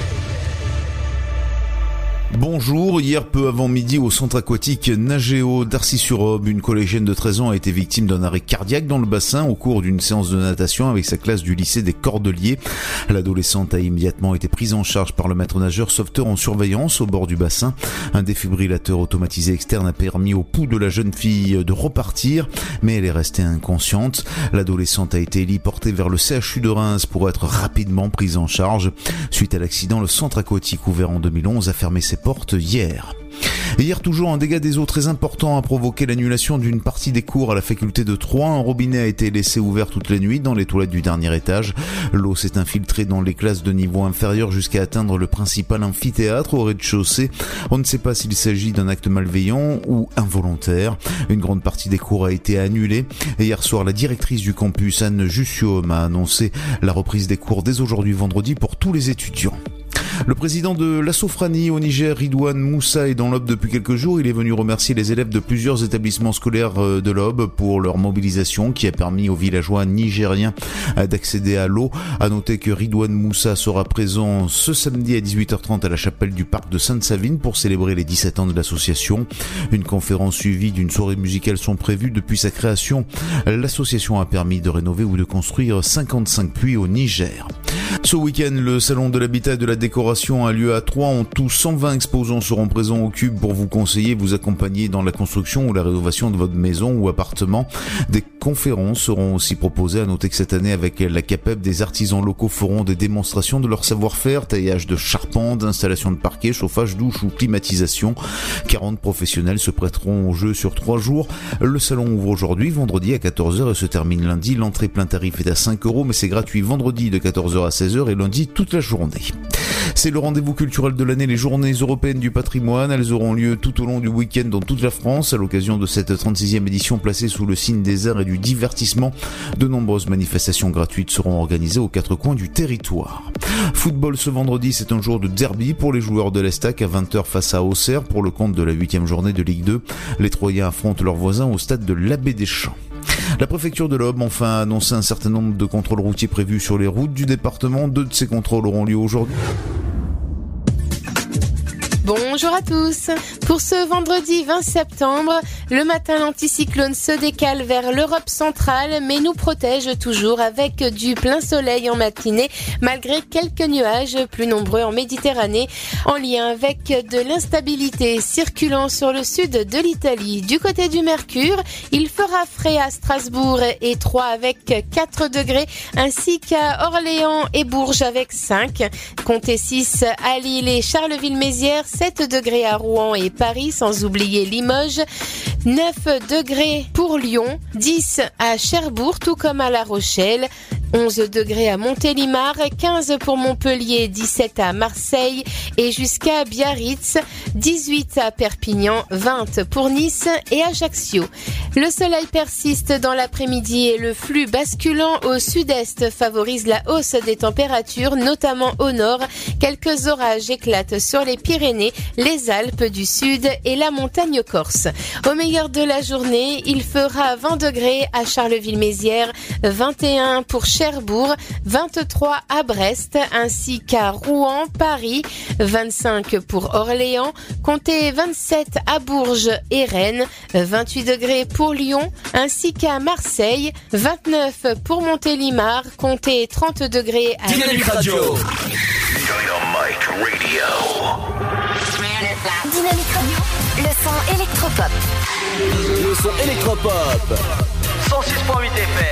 [SPEAKER 1] Bonjour, hier peu avant midi au centre aquatique Nagéo d'Arcy-sur-Aube, une collégienne de 13 ans a été victime d'un arrêt cardiaque dans le bassin au cours d'une séance de natation avec sa classe du lycée des Cordeliers. L'adolescente a immédiatement été prise en charge par le maître nageur sauveteur en surveillance au bord du bassin. Un défibrillateur automatisé externe a permis au pouls de la jeune fille de repartir, mais elle est restée inconsciente. L'adolescente a été héliportée vers le CHU de Reims pour être rapidement prise en charge. Suite à l'accident, le centre aquatique ouvert en 2011 a fermé ses portes hier. Hier toujours, un dégât des eaux très important a provoqué l'annulation d'une partie des cours à la faculté de Troyes. Un robinet a été laissé ouvert toute la nuit dans les toilettes du dernier étage. L'eau s'est infiltrée dans les classes de niveau inférieur jusqu'à atteindre le principal amphithéâtre au rez-de-chaussée. On ne sait pas s'il s'agit d'un acte malveillant ou involontaire. Une grande partie des cours a été annulée. Hier soir, la directrice du campus, Anne Jussium, a annoncé la reprise des cours dès aujourd'hui vendredi pour tous les étudiants. Le président de la au Niger, Ridouane Moussa, est dans l'Aube depuis quelques jours. Il est venu remercier les élèves de plusieurs établissements scolaires euh, de l'Aube pour leur mobilisation qui a permis aux villageois nigériens euh, d'accéder à l'eau. À noter que Ridouane Moussa sera présent ce samedi à 18h30 à la chapelle du parc de Sainte-Savine pour célébrer les 17 ans de l'association. Une conférence suivie d'une soirée musicale sont prévues depuis sa création. L'association a permis de rénover ou de construire 55 puits au Niger. Ce week-end, le salon de l'habitat et de la décoration a lieu à Troyes. En tout, 120 exposants seront présents au Pour vous conseiller, vous accompagner dans la construction ou la rénovation de votre maison ou appartement. Des conférences seront aussi proposées. À noter que cette année, avec la CAPEP, des artisans locaux feront des démonstrations de leur savoir-faire, taillage de charpente, installation de parquet, chauffage, douche ou climatisation. 40 professionnels se prêteront au jeu sur trois jours. Le salon ouvre aujourd'hui, vendredi à 14h et se termine lundi. L'entrée plein tarif est à 5 euros, mais c'est gratuit vendredi de 14h à 16h et lundi toute la journée. C'est le rendez-vous culturel de l'année, les journées européennes du patrimoine. Elles auront lieu tout au long du week-end dans toute la France à l'occasion de cette 36e édition placée sous le signe des arts et du divertissement. De nombreuses manifestations gratuites seront organisées aux quatre coins du territoire. Football ce vendredi, c'est un jour de derby pour les joueurs de l'Estac à 20h face à Auxerre pour le compte de la 8 journée de Ligue 2. Les Troyens affrontent leurs voisins au stade de l'Abbé des Champs. La préfecture de l'Aube enfin a annoncé un certain nombre de contrôles routiers prévus sur les routes du département. Deux de ces contrôles auront lieu aujourd'hui.
[SPEAKER 2] Bonjour à tous. Pour ce vendredi 20 septembre, le matin l'anticyclone se décale vers l'Europe centrale mais nous protège toujours avec du plein soleil en matinée malgré quelques nuages plus nombreux en Méditerranée en lien avec de l'instabilité circulant sur le sud de l'Italie. Du côté du Mercure, il fera frais à Strasbourg et 3 avec 4 degrés ainsi qu'à Orléans et Bourges avec 5. Comptez 6 à Lille et Charleville-Mézières, 7 degrés à Rouen et Paris, sans oublier Limoges, 9 degrés pour Lyon, 10 à Cherbourg, tout comme à La Rochelle, 11 degrés à Montélimar, 15 pour Montpellier, 17 à Marseille et jusqu'à Biarritz, 18 à Perpignan, 20 pour Nice et Ajaccio. Le soleil persiste dans l'après-midi et le flux basculant au sud-est favorise la hausse des températures, notamment au nord. Quelques orages éclatent sur les Pyrénées, les Alpes du Sud et la montagne corse. Au meilleur de la journée, il fera 20 degrés à Charleville-Mézières, 21 pour Cherbourg, 23 à Brest ainsi qu'à Rouen, Paris, 25 pour Orléans, comptez 27 à Bourges et Rennes, 28 degrés pour Lyon ainsi qu'à Marseille, 29 pour Montélimar, comptez 30 degrés à
[SPEAKER 15] Dynamique Radio.
[SPEAKER 6] Dynamite Radio.
[SPEAKER 9] Dynamique Radio, le son électropop.
[SPEAKER 15] Le son électropop. 106.8 FM.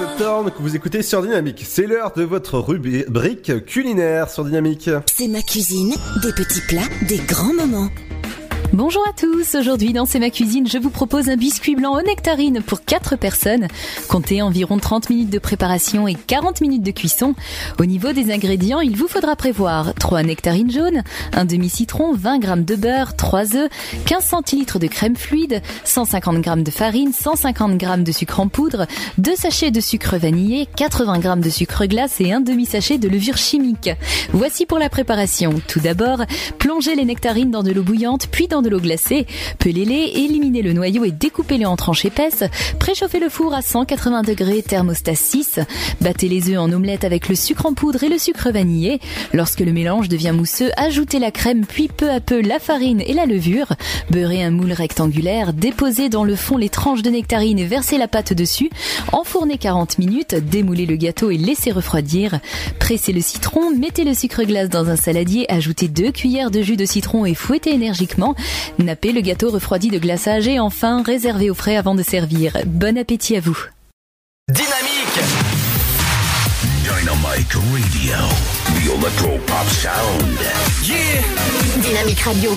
[SPEAKER 7] Que vous écoutez sur Dynamique. C'est l'heure de votre rubrique culinaire sur Dynamique.
[SPEAKER 9] C'est ma cuisine, des petits plats, des grands moments.
[SPEAKER 17] Bonjour à tous, aujourd'hui dans C'est ma cuisine, je vous propose un biscuit blanc aux nectarines pour 4 personnes. Comptez environ 30 minutes de préparation et 40 minutes de cuisson. Au niveau des ingrédients, il vous faudra prévoir 3 nectarines jaunes, un demi-citron, 20 g de beurre, 3 œufs, 15 centilitres de crème fluide, 150 g de farine, 150 g de sucre en poudre, 2 sachets de sucre vanillé, 80 g de sucre glace et un demi-sachet de levure chimique. Voici pour la préparation. Tout d'abord, plongez les nectarines dans de l'eau bouillante, puis dans de l'eau glacée, pelez-les, éliminez le noyau et découpez-les en tranches épaisses. Préchauffez le four à 180 degrés, thermostat 6. Battez les œufs en omelette avec le sucre en poudre et le sucre vanillé. Lorsque le mélange devient mousseux, ajoutez la crème puis peu à peu la farine et la levure. Beurrez un moule rectangulaire, déposez dans le fond les tranches de nectarine et versez la pâte dessus. Enfournez 40 minutes, démoulez le gâteau et laissez refroidir. Pressez le citron, mettez le sucre glace dans un saladier, ajoutez deux cuillères de jus de citron et fouettez énergiquement. Nappez le gâteau refroidi de glaçage et enfin réservez au frais avant de servir. Bon appétit à vous.
[SPEAKER 15] Dynamique
[SPEAKER 6] Dynamite Radio. The Electro Pop Sound.
[SPEAKER 15] Yeah
[SPEAKER 11] Dynamique Radio.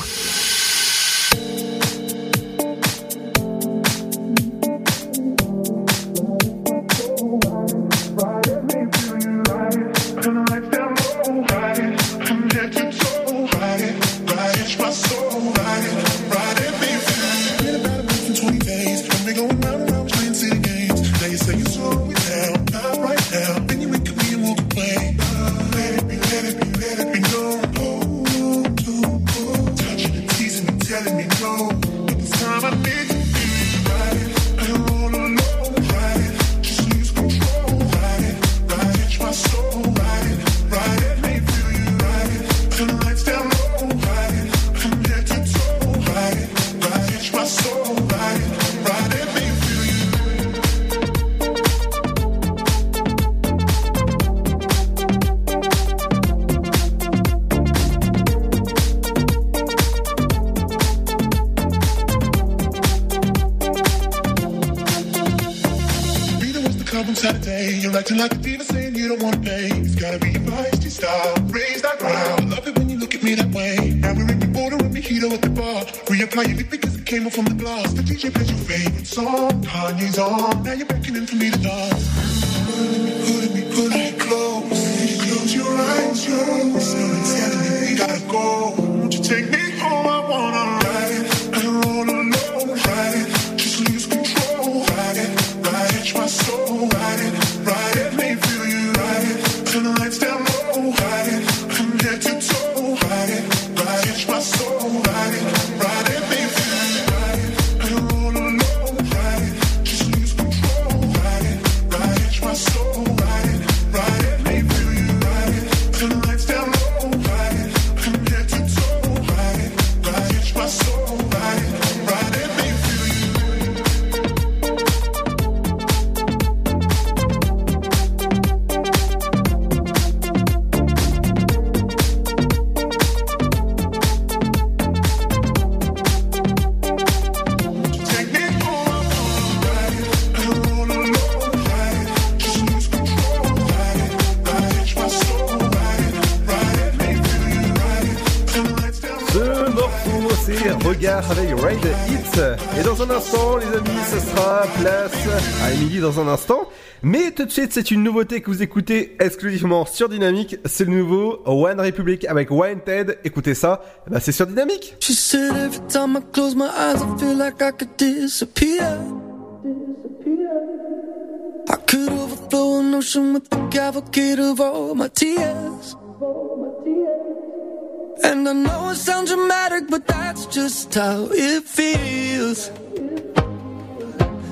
[SPEAKER 18] On Saturday. You're acting like a diva saying you don't want to pay. It's gotta be your feisty style. Raise that ground. Love it when you look at me that way. Now we're in the border with mojito at the bar. Reapply your lip because it came off from the glass. The DJ plays your favorite song. Kanye's on. Now you're beckoning for me to dance. Pulling me, pulling me, close. Close your eyes, your eyes. Someone telling me we gotta go. Won't you take me home? I wanna ride. And roll
[SPEAKER 7] dans un instant. Mais tout de suite, c'est une nouveauté que vous écoutez exclusivement sur Dynamique. C'est le nouveau One Republic avec Wanted. Écoutez ça, ben, c'est sur Dynamique.
[SPEAKER 18] She said every time I close my eyes, I feel like I could disappear. I could overflow an ocean with the cavalcade of all my tears. And I know it sounds dramatic, but that's just how it feels.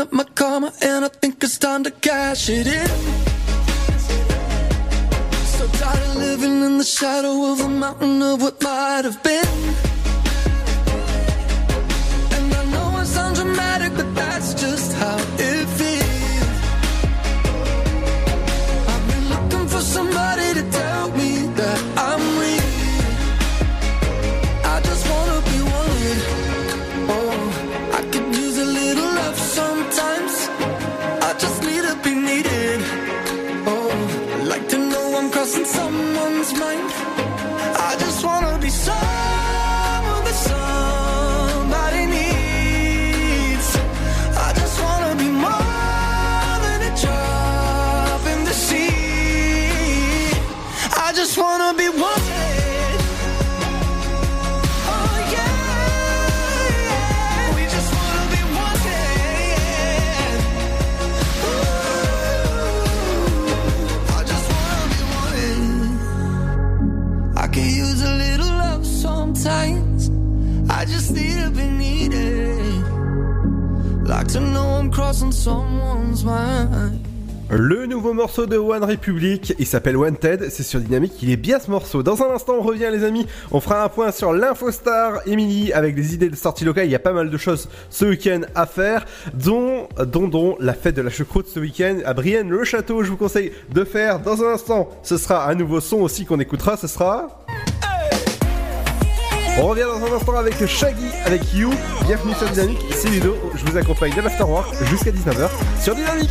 [SPEAKER 18] Up my karma, and I think it's time to cash it in. So tired of living in the shadow of a mountain of what might have been. And I know it sounds dramatic, but that's just how it feels. I've been looking for somebody to tell me that I'm in someone's mind. I just wanna be somewhere. Use a little love sometimes. I just need. Like to know I'm crossing someone's mind.
[SPEAKER 7] Le nouveau morceau de One Republic, il s'appelle Wanted, c'est sur Dynamique, il est bien ce morceau. Dans un instant, on revient les amis, on fera un point sur l'Infostar Emily avec des idées de sortie locale, il y a pas mal de choses ce week-end à faire, dont, dont, dont la fête de la choucroute ce week-end à Brienne, le château, je vous conseille de faire. Dans un instant, ce sera un nouveau son aussi qu'on écoutera, ce sera... On revient dans un instant avec Shaggy, avec You. Bienvenue sur Dynamique, c'est Ludo. Je vous accompagne de l'Afterwork jusqu'à 19h sur Dynamique.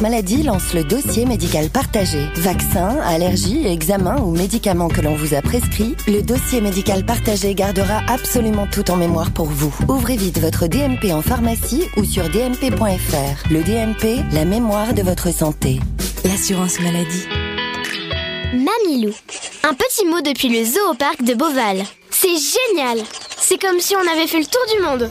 [SPEAKER 9] maladie lance le dossier médical partagé. Vaccins, allergies, examens ou médicaments que l'on vous a prescrits, le dossier médical partagé gardera absolument tout en mémoire pour vous. Ouvrez vite votre DMP en pharmacie ou sur dmp.fr. Le DMP, la mémoire de votre santé.
[SPEAKER 16] L'assurance maladie.
[SPEAKER 11] Mamilou. Un petit mot depuis le zoo au parc de Beauval. C'est génial C'est comme si on avait fait le tour du monde.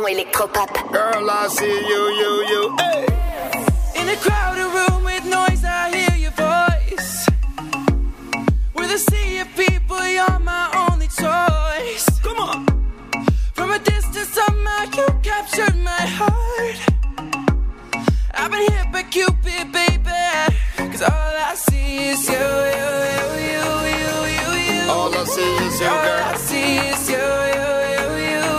[SPEAKER 9] son électropop.
[SPEAKER 18] Girl, I see you, you, you, hey. In a crowded room with noise, I hear your voice. With a sea of people, you're my only choice. Come on. From a distance, somehow you captured my heart. I've been
[SPEAKER 19] hit by Cupid, baby. Cause
[SPEAKER 18] all I see is you, you, you, you, you, you. All I see is you,
[SPEAKER 19] girl.
[SPEAKER 18] All I see is you,
[SPEAKER 19] you, you, you.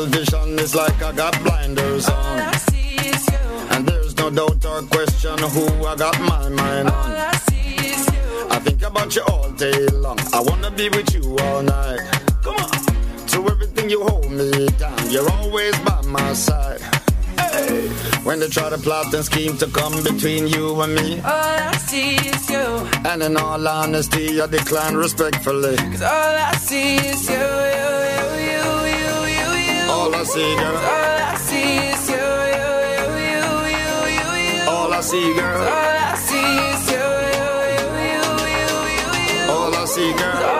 [SPEAKER 19] Tunnel vision, it's like I got blinders on. And there's no doubt or question who I got my mind on. I think about you all day long. I wanna be with you all night. Come on. To everything you hold me down, you're always by my side. Hey. When they try to plot and scheme to come between you and me.
[SPEAKER 18] All I see is you.
[SPEAKER 19] And in all honesty, I decline respectfully.
[SPEAKER 18] Cause all I see is you, you, you, you, you, you, you.
[SPEAKER 19] All I see, girl.
[SPEAKER 18] All I see is you, you, you, you, you, you, you.
[SPEAKER 19] All I see, girl.
[SPEAKER 18] All I see is you, you, you, you, you, you.
[SPEAKER 19] All I see, girl.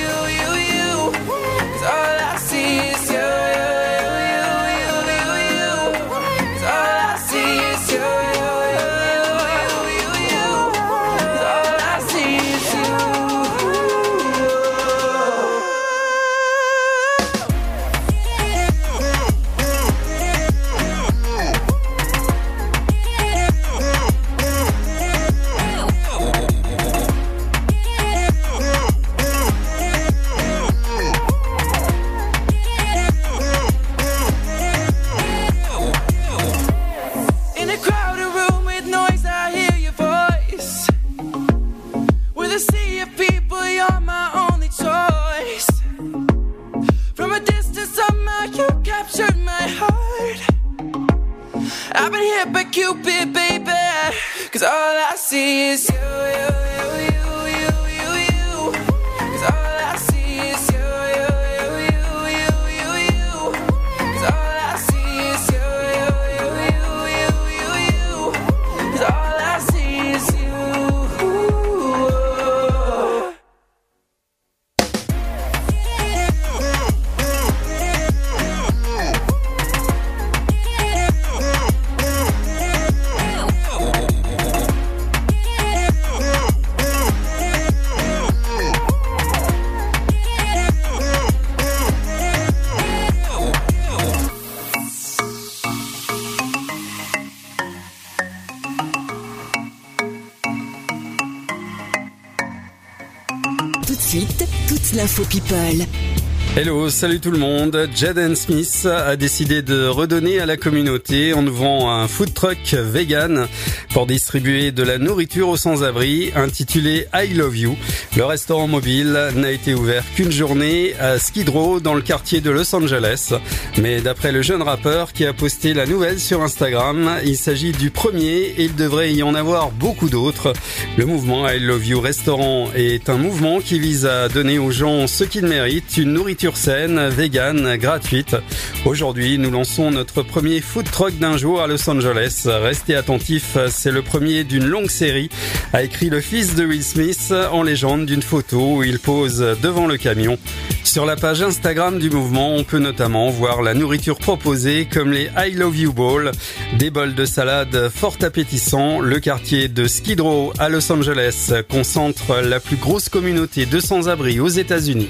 [SPEAKER 18] You're my only choice. From a distance, somehow you captured my heart. I've been hit by Cupid, baby. Cause all I see is you, you, you, you,
[SPEAKER 4] l'info people.
[SPEAKER 20] Hello, salut tout le monde. Jaden Smith a décidé de redonner à la communauté en ouvrant un food truck vegan pour distribuer de la nourriture aux sans-abri intitulé I Love You. Le restaurant mobile n'a été ouvert qu'une journée à Skid Row dans le quartier de Los Angeles. Mais d'après le jeune rappeur qui a posté la nouvelle sur Instagram, il s'agit du premier et il devrait y en avoir beaucoup d'autres. Le mouvement I Love You Restaurant est un mouvement qui vise à donner aux gens ce qu'ils méritent, une nourriture saine, vegan, gratuite. Aujourd'hui, nous lançons notre premier food truck d'un jour à Los Angeles. Restez attentifs, c'est le premier d'une longue série, a écrit le fils de Will Smith en légende d'une photo où il pose devant le camion. Sur la page Instagram du mouvement, on peut notamment voir la nourriture proposée comme les I Love You Bowl, des bols de salade fort appétissants. Le quartier de Skid Row à Los Angeles concentre la plus grosse communauté de sans-abri aux États-Unis.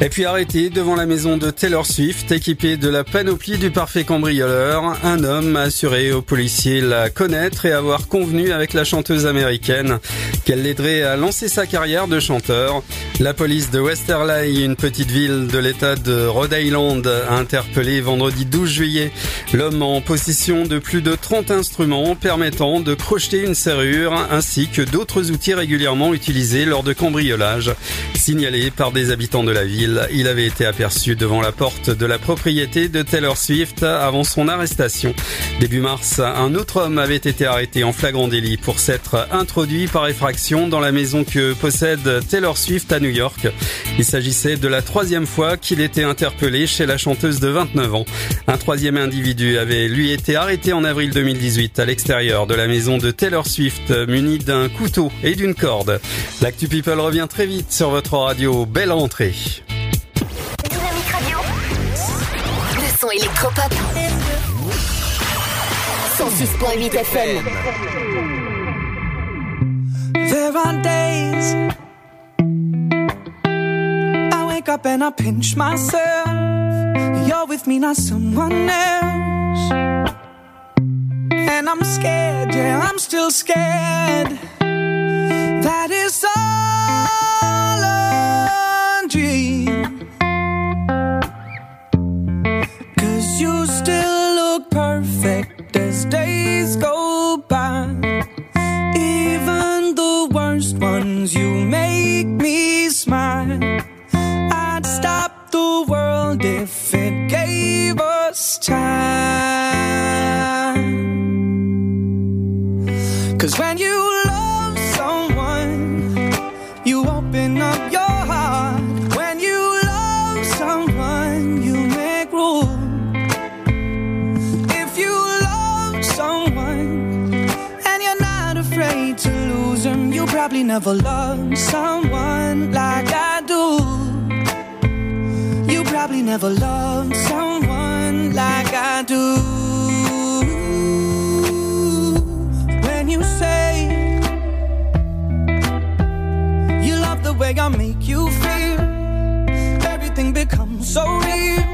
[SPEAKER 20] Et puis devant la maison de Taylor Swift, équipé de la panoplie du parfait cambrioleur, un homme a assuré aux policiers la connaître et avoir convenu avec la chanteuse américaine qu'elle l'aiderait à lancer sa carrière de chanteur. La police de Westerly, une petite ville de l'état de Rhode Island, a interpellé vendredi 12 juillet l'homme en possession de plus de 30 instruments permettant de crocheter une serrure ainsi que d'autres outils régulièrement utilisés lors de cambriolages. Signalé par des habitants de la ville, il avait été aperçu devant la porte de la propriété de Taylor Swift avant son arrestation. Début mars, un autre homme avait été arrêté en flagrant délit pour s'être introduit par effraction dans la maison que possède Taylor Swift à New York. Il s'agissait de la troisième fois qu'il était interpellé chez la chanteuse de 29 ans. Un troisième individu avait lui été arrêté en avril 2018 à l'extérieur de la maison de Taylor Swift muni d'un couteau et d'une corde. L'actu People revient très vite sur votre radio. Belle rentrée.
[SPEAKER 4] Le son électropop. 106.8 FM.
[SPEAKER 21] There are days I wake up and I pinch myself. You're with me, not someone else. And I'm scared, yeah, I'm still scared. That is all a dream. Perfect as days go by. Even the worst ones, you make me smile. Never loved someone like I do. You probably never loved someone like I do. When you say you love the way I make you feel, everything becomes so real.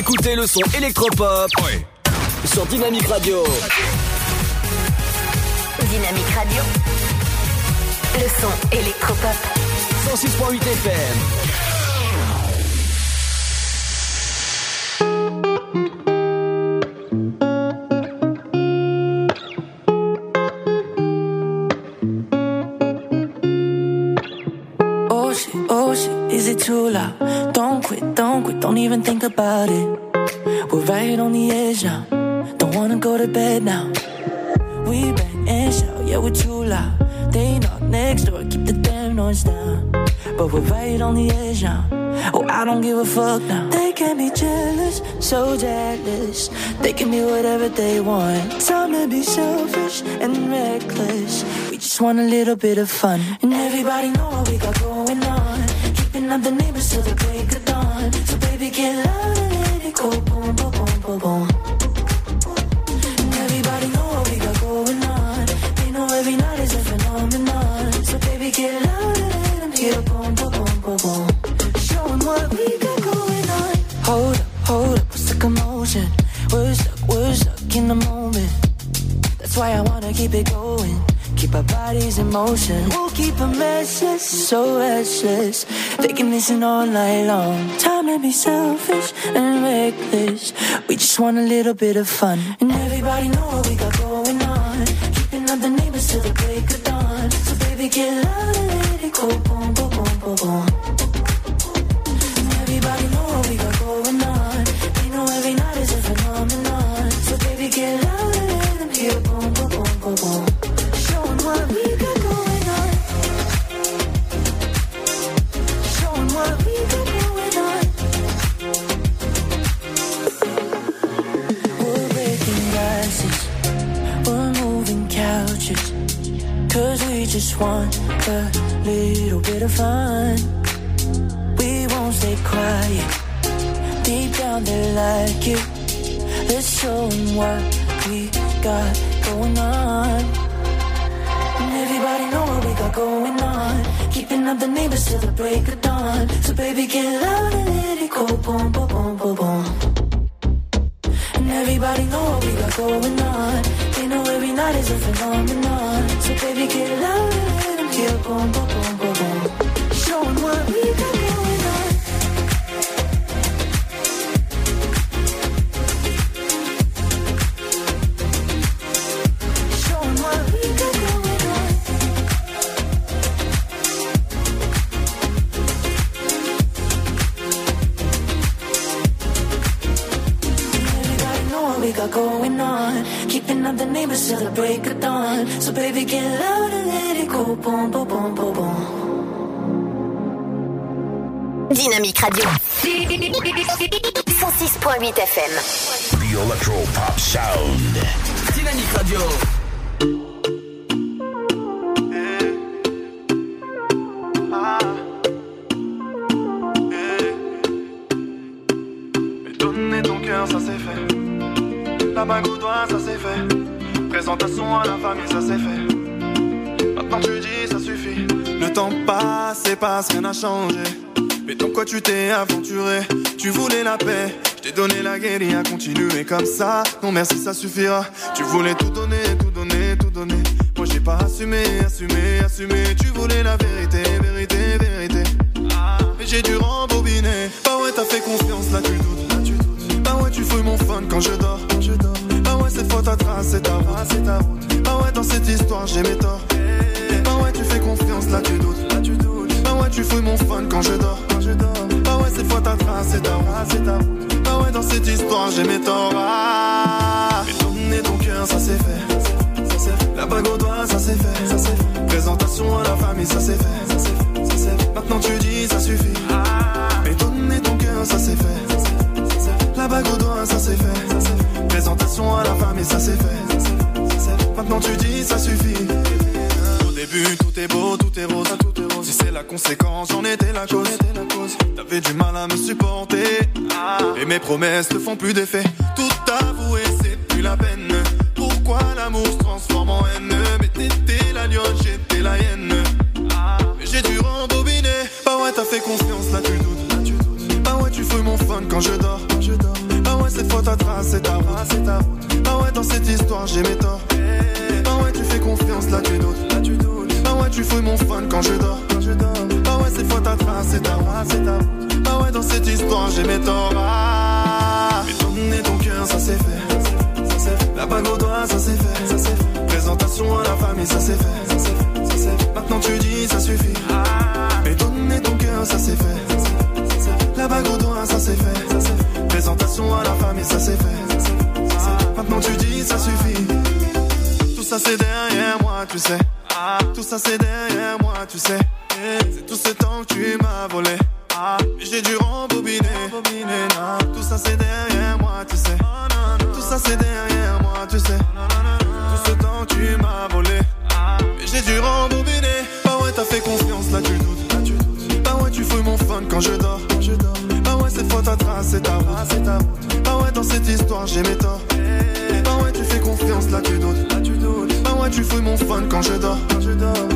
[SPEAKER 3] écoutez le son électropop oui. sur Dynamique Radio.
[SPEAKER 4] Dynamique Radio. Le son électropop.
[SPEAKER 3] 106.8 FM.
[SPEAKER 22] Is it too loud? Don't even think about it. We're right on the edge now. Don't wanna go to bed now. We bang and shout, yeah, we're too loud. They knock next door, keep the damn noise down. But we're right on the edge now. Oh, I don't give a fuck now. They can be jealous, so jealous. They can be whatever they want. Time to be selfish and reckless. We just want a little bit of fun. And everybody know what we got going on. Up the neighbors till the break of dawn. So baby, get loud and let it go. Boom, boom, boom, boom, boom. And everybody know what we got going on. They know every night is a phenomenon. So baby, get loud and let them hear. Boom, boom, boom, boom, boom. Show 'em what we got going on. Hold up, hold up, what's the commotion? We're stuck, we're stuck in the moment. That's why I wanna keep it going. Keep our bodies in motion. We'll keep them restless, so restless. They can listen all night long. Time to be selfish and reckless. We just want a little bit of fun. And everybody know what we got going on. Keeping up the neighbors till the break
[SPEAKER 21] comme ça. Non merci, ça suffira. Tu voulais tout la conséquence, j'en étais la cause. T'avais du mal à me supporter. Et mes promesses te font plus d'effet. Tout avouer, c'est plus la peine. Pourquoi l'amour se transforme en haine? Mais t'étais la lionne, j'étais la hyène. Mais j'ai dû rembobiner. Bah ouais, t'as fait confiance, là tu doutes. Bah ouais, tu fouilles mon fun quand je dors. Bah ouais, cette fois ta trace, c'est ta route. Bah ouais, dans cette histoire, j'ai mes torts. Bah ouais, tu fais confiance, là tu doutes. Là tu doutes. Bah ouais, tu fouilles mon fun quand je dors. Ah ouais, c'est faute à trace, c'est ta roi, c'est ta Ah ouais, dans cette histoire, j'ai mes torts. Mais ton nez, ton cœur, ça c'est fait. La bague au doigt, ça c'est fait. Présentation à la famille, ça c'est fait. Maintenant tu dis, ça suffit. Ah. Mais ton nez, ton cœur, ça c'est fait. La bague au doigt, ça c'est fait. Présentation à la famille, ça c'est fait. Maintenant tu dis, ça suffit. Tout ça c'est derrière moi, tu sais. Tout ça c'est derrière moi, tu sais. Eh, C'est tout ce temps que tu m'as volé. Ah, j'ai dû rembobiner. Tout ça c'est derrière moi, tu sais. Tout ça c'est derrière moi, tu sais. Tout ce temps que tu m'as volé. Mais j'ai dû rembobiner. Bah ouais, t'as fait confiance, là tu doutes. Là, tu doutes. Bah ouais, tu fouilles mon fun quand je dors. Je dors. Bah ouais, cette fois ta trace, c'est ta route. c'est ta route. Bah ouais, dans cette histoire, j'ai mes torts. Bah ouais, tu fais confiance, là tu doutes. Tu fouilles mon fun quand je dors.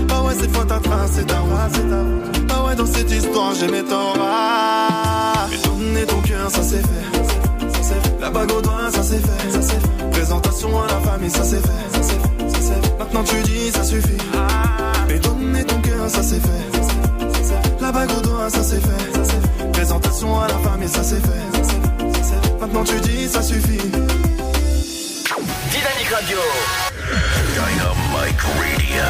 [SPEAKER 21] Bah ouais, cette fois ta trace, c'est ta route. Bah ouais, dans cette histoire, j'ai mes torts. Ah. Donner ton cœur, ça c'est fait. La bague au doigt, ça c'est fait. Présentation à la famille, ça c'est fait. Maintenant tu dis, ça suffit. Mais donner ton cœur, ça c'est fait. La bague au doigt, ça c'est fait. Présentation à la famille. Ça c'est fait. Maintenant tu dis, ça suffit.
[SPEAKER 6] Dynamique Radio. Dynamique Radio.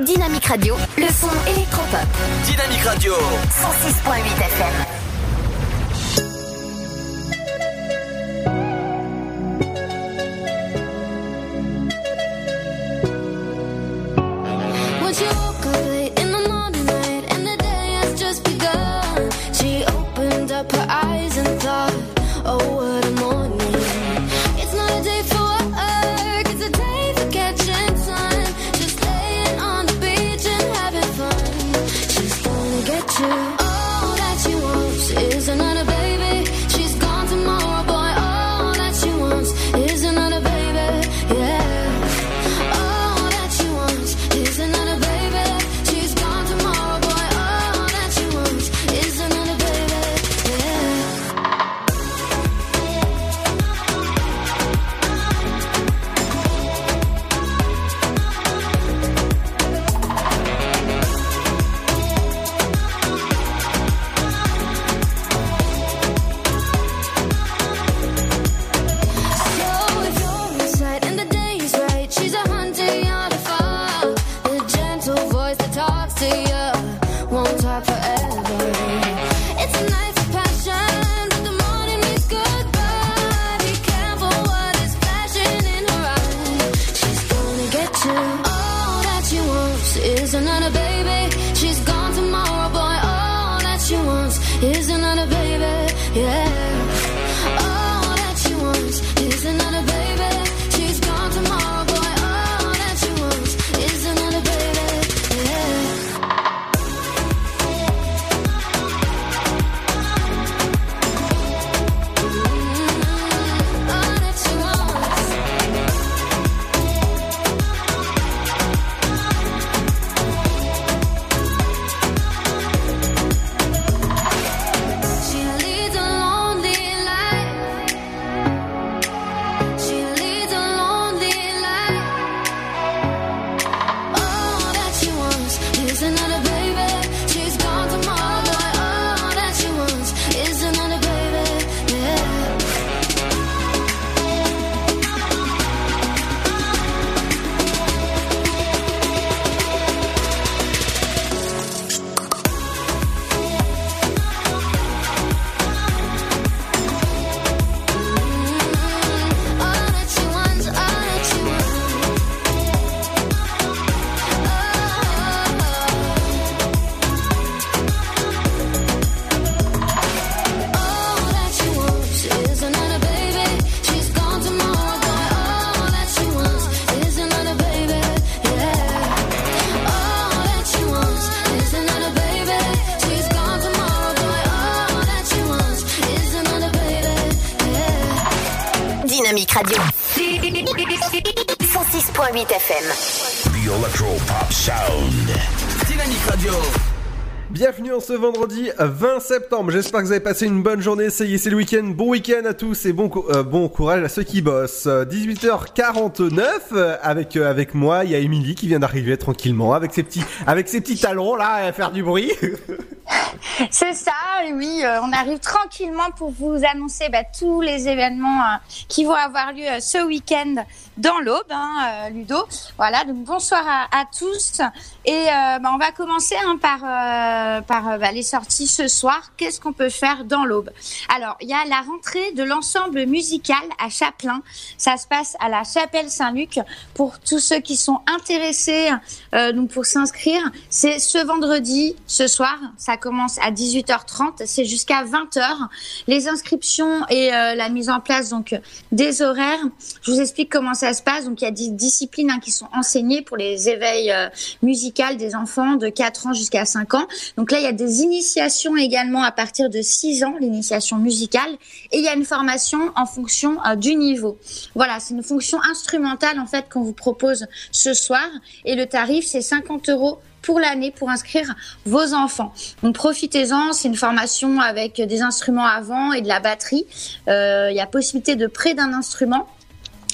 [SPEAKER 4] Dynamique Radio, le son électropop.
[SPEAKER 6] Dynamique Radio.
[SPEAKER 4] 106.8 FM.
[SPEAKER 15] When baby. Yeah.
[SPEAKER 7] Ce vendredi 20 septembre. J'espère que vous avez passé une bonne journée. Est, c'est le week-end. Bon week-end à tous et bon, euh, bon courage à ceux qui bossent. Euh, 18h49 euh, avec euh, avec moi. Il y a Émilie qui vient d'arriver tranquillement avec ses petits avec ses petits talons là à faire du bruit.
[SPEAKER 23] C'est ça, oui, euh, on arrive tranquillement pour vous annoncer bah, tous les événements euh, qui vont avoir lieu euh, ce week-end dans l'Aube, hein, Ludo. Voilà, donc bonsoir à, tous. Et bah, on va commencer hein, par, bah, les sorties ce soir. Qu'est-ce qu'on peut faire dans l'Aube? Alors, il y a la rentrée de l'ensemble musical à Chapelain. Ça se passe à la chapelle Saint-Luc. Pour tous ceux qui sont intéressés, donc pour s'inscrire, c'est ce vendredi, ce soir. Ça commence à 18h30, c'est jusqu'à 20h. Les inscriptions et euh, la mise en place donc des horaires. Je vous explique comment ça se passe. Donc il y a des disciplines hein, qui sont enseignées pour les éveils euh, musicaux des enfants de 4 ans jusqu'à 5 ans. Donc là il y a des initiations également à partir de 6 ans, l'initiation musicale, et il y a une formation en fonction euh, du niveau. Voilà, c'est une fonction instrumentale en fait qu'on vous propose ce soir et le tarif c'est 50 euros pour l'année pour inscrire vos enfants. Donc profitez-en, c'est une formation avec des instruments avant et de la batterie. Euh, Il y a possibilité de prêt d'un instrument.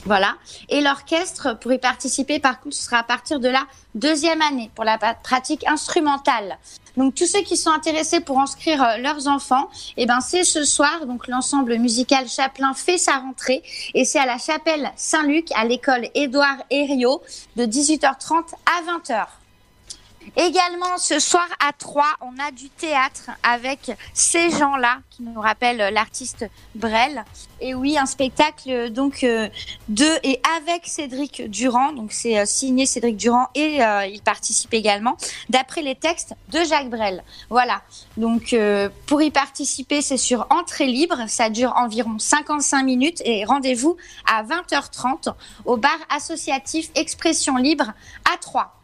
[SPEAKER 23] Voilà. Et l'orchestre, pour y participer, par contre, ce sera à partir de la deuxième année pour la pratique instrumentale. Donc tous ceux qui sont intéressés pour inscrire euh, leurs enfants, eh ben c'est ce soir. Donc l'ensemble musical Chaplin fait sa rentrée et c'est à la chapelle Saint-Luc à l'école Édouard Herriot de 18h30 à 20h. Également, ce soir à 3, on a du théâtre avec ces gens-là qui nous rappellent l'artiste Brel. Et oui, un spectacle donc euh, de et avec Cédric Durand. Donc c'est euh, signé Cédric Durand et euh, il participe également d'après les textes de Jacques Brel. Voilà. Donc euh, pour y participer, c'est sur entrée libre. Ça dure environ 55 minutes et rendez-vous à 20h30 au bar associatif Expression Libre à 3.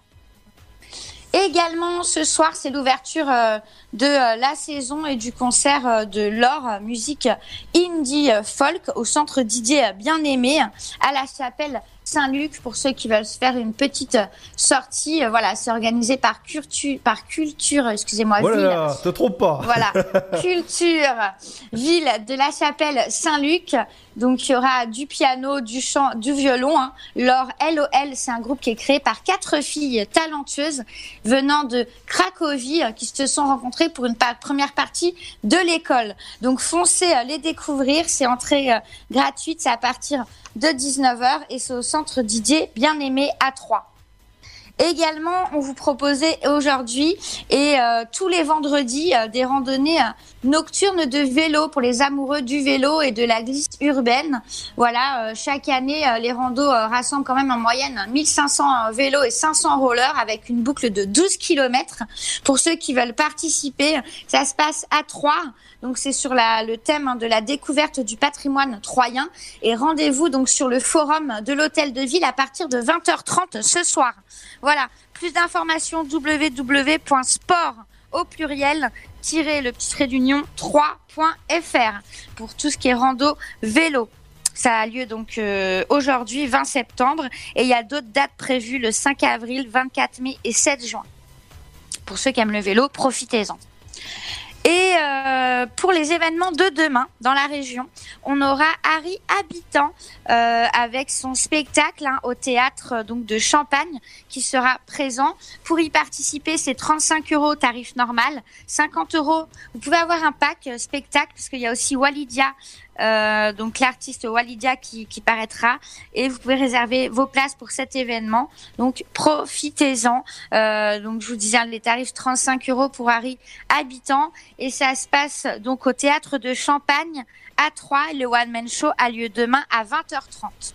[SPEAKER 23] Également, ce soir, c'est l'ouverture euh, de euh, la saison et du concert euh, de l'or musique indie folk au centre Didier Bien-Aimé à la chapelle Saint-Luc pour ceux qui veulent se faire une petite euh, sortie. Euh, Voilà, c'est organisé par culture, par culture, excusez-moi,
[SPEAKER 24] Oh là
[SPEAKER 23] ville.
[SPEAKER 24] te trompe pas.
[SPEAKER 23] Voilà, culture, ville de la chapelle Saint-Luc. Donc il y aura du piano, du chant, du violon. Hein. L'or LOL, c'est un groupe qui est créé par quatre filles talentueuses venant de Cracovie euh, qui se sont rencontrées pour une première partie de l'école. Donc foncez les découvrir, c'est entrée euh, gratuite, c'est à partir de 19h et c'est au centre Didier Bien-Aimé à 3. Également, on vous proposait aujourd'hui et euh, tous les vendredis euh, des randonnées euh, nocturnes de vélo pour les amoureux du vélo et de la glisse urbaine. Voilà, chaque année, les randos rassemblent quand même en moyenne 1500 vélos et 500 rollers avec une boucle de 12 km. Pour ceux qui veulent participer, ça se passe à Troyes. Donc c'est sur le thème hein, de la découverte du patrimoine troyen. Et rendez-vous donc sur le forum de l'hôtel de ville à partir de 20h30 ce soir. Voilà, plus d'informations www.sport au pluriel tirer le petit trait d'union 3.fr pour tout ce qui est rando vélo. Ça a lieu donc euh, aujourd'hui 20 septembre et il y a d'autres dates prévues le 5 avril, 24 mai et 7 juin. Pour ceux qui aiment le vélo, profitez-en. Et euh, pour les événements de demain dans la région, on aura Harry Habitant euh, avec son spectacle hein, au théâtre euh, donc de Champagne qui sera présent. Pour y participer, c'est 35 euros tarif normal, 50 euros. Vous pouvez avoir un pack spectacle parce qu'il y a aussi Walidia, euh, donc l'artiste Walidia qui, qui paraîtra et vous pouvez réserver vos places pour cet événement. Donc profitez-en. Euh, donc je vous disais les tarifs 35 euros pour Harry Habitant et ça se passe donc au théâtre de Champagne à Troyes. Le One Man Show a lieu demain à 20h30.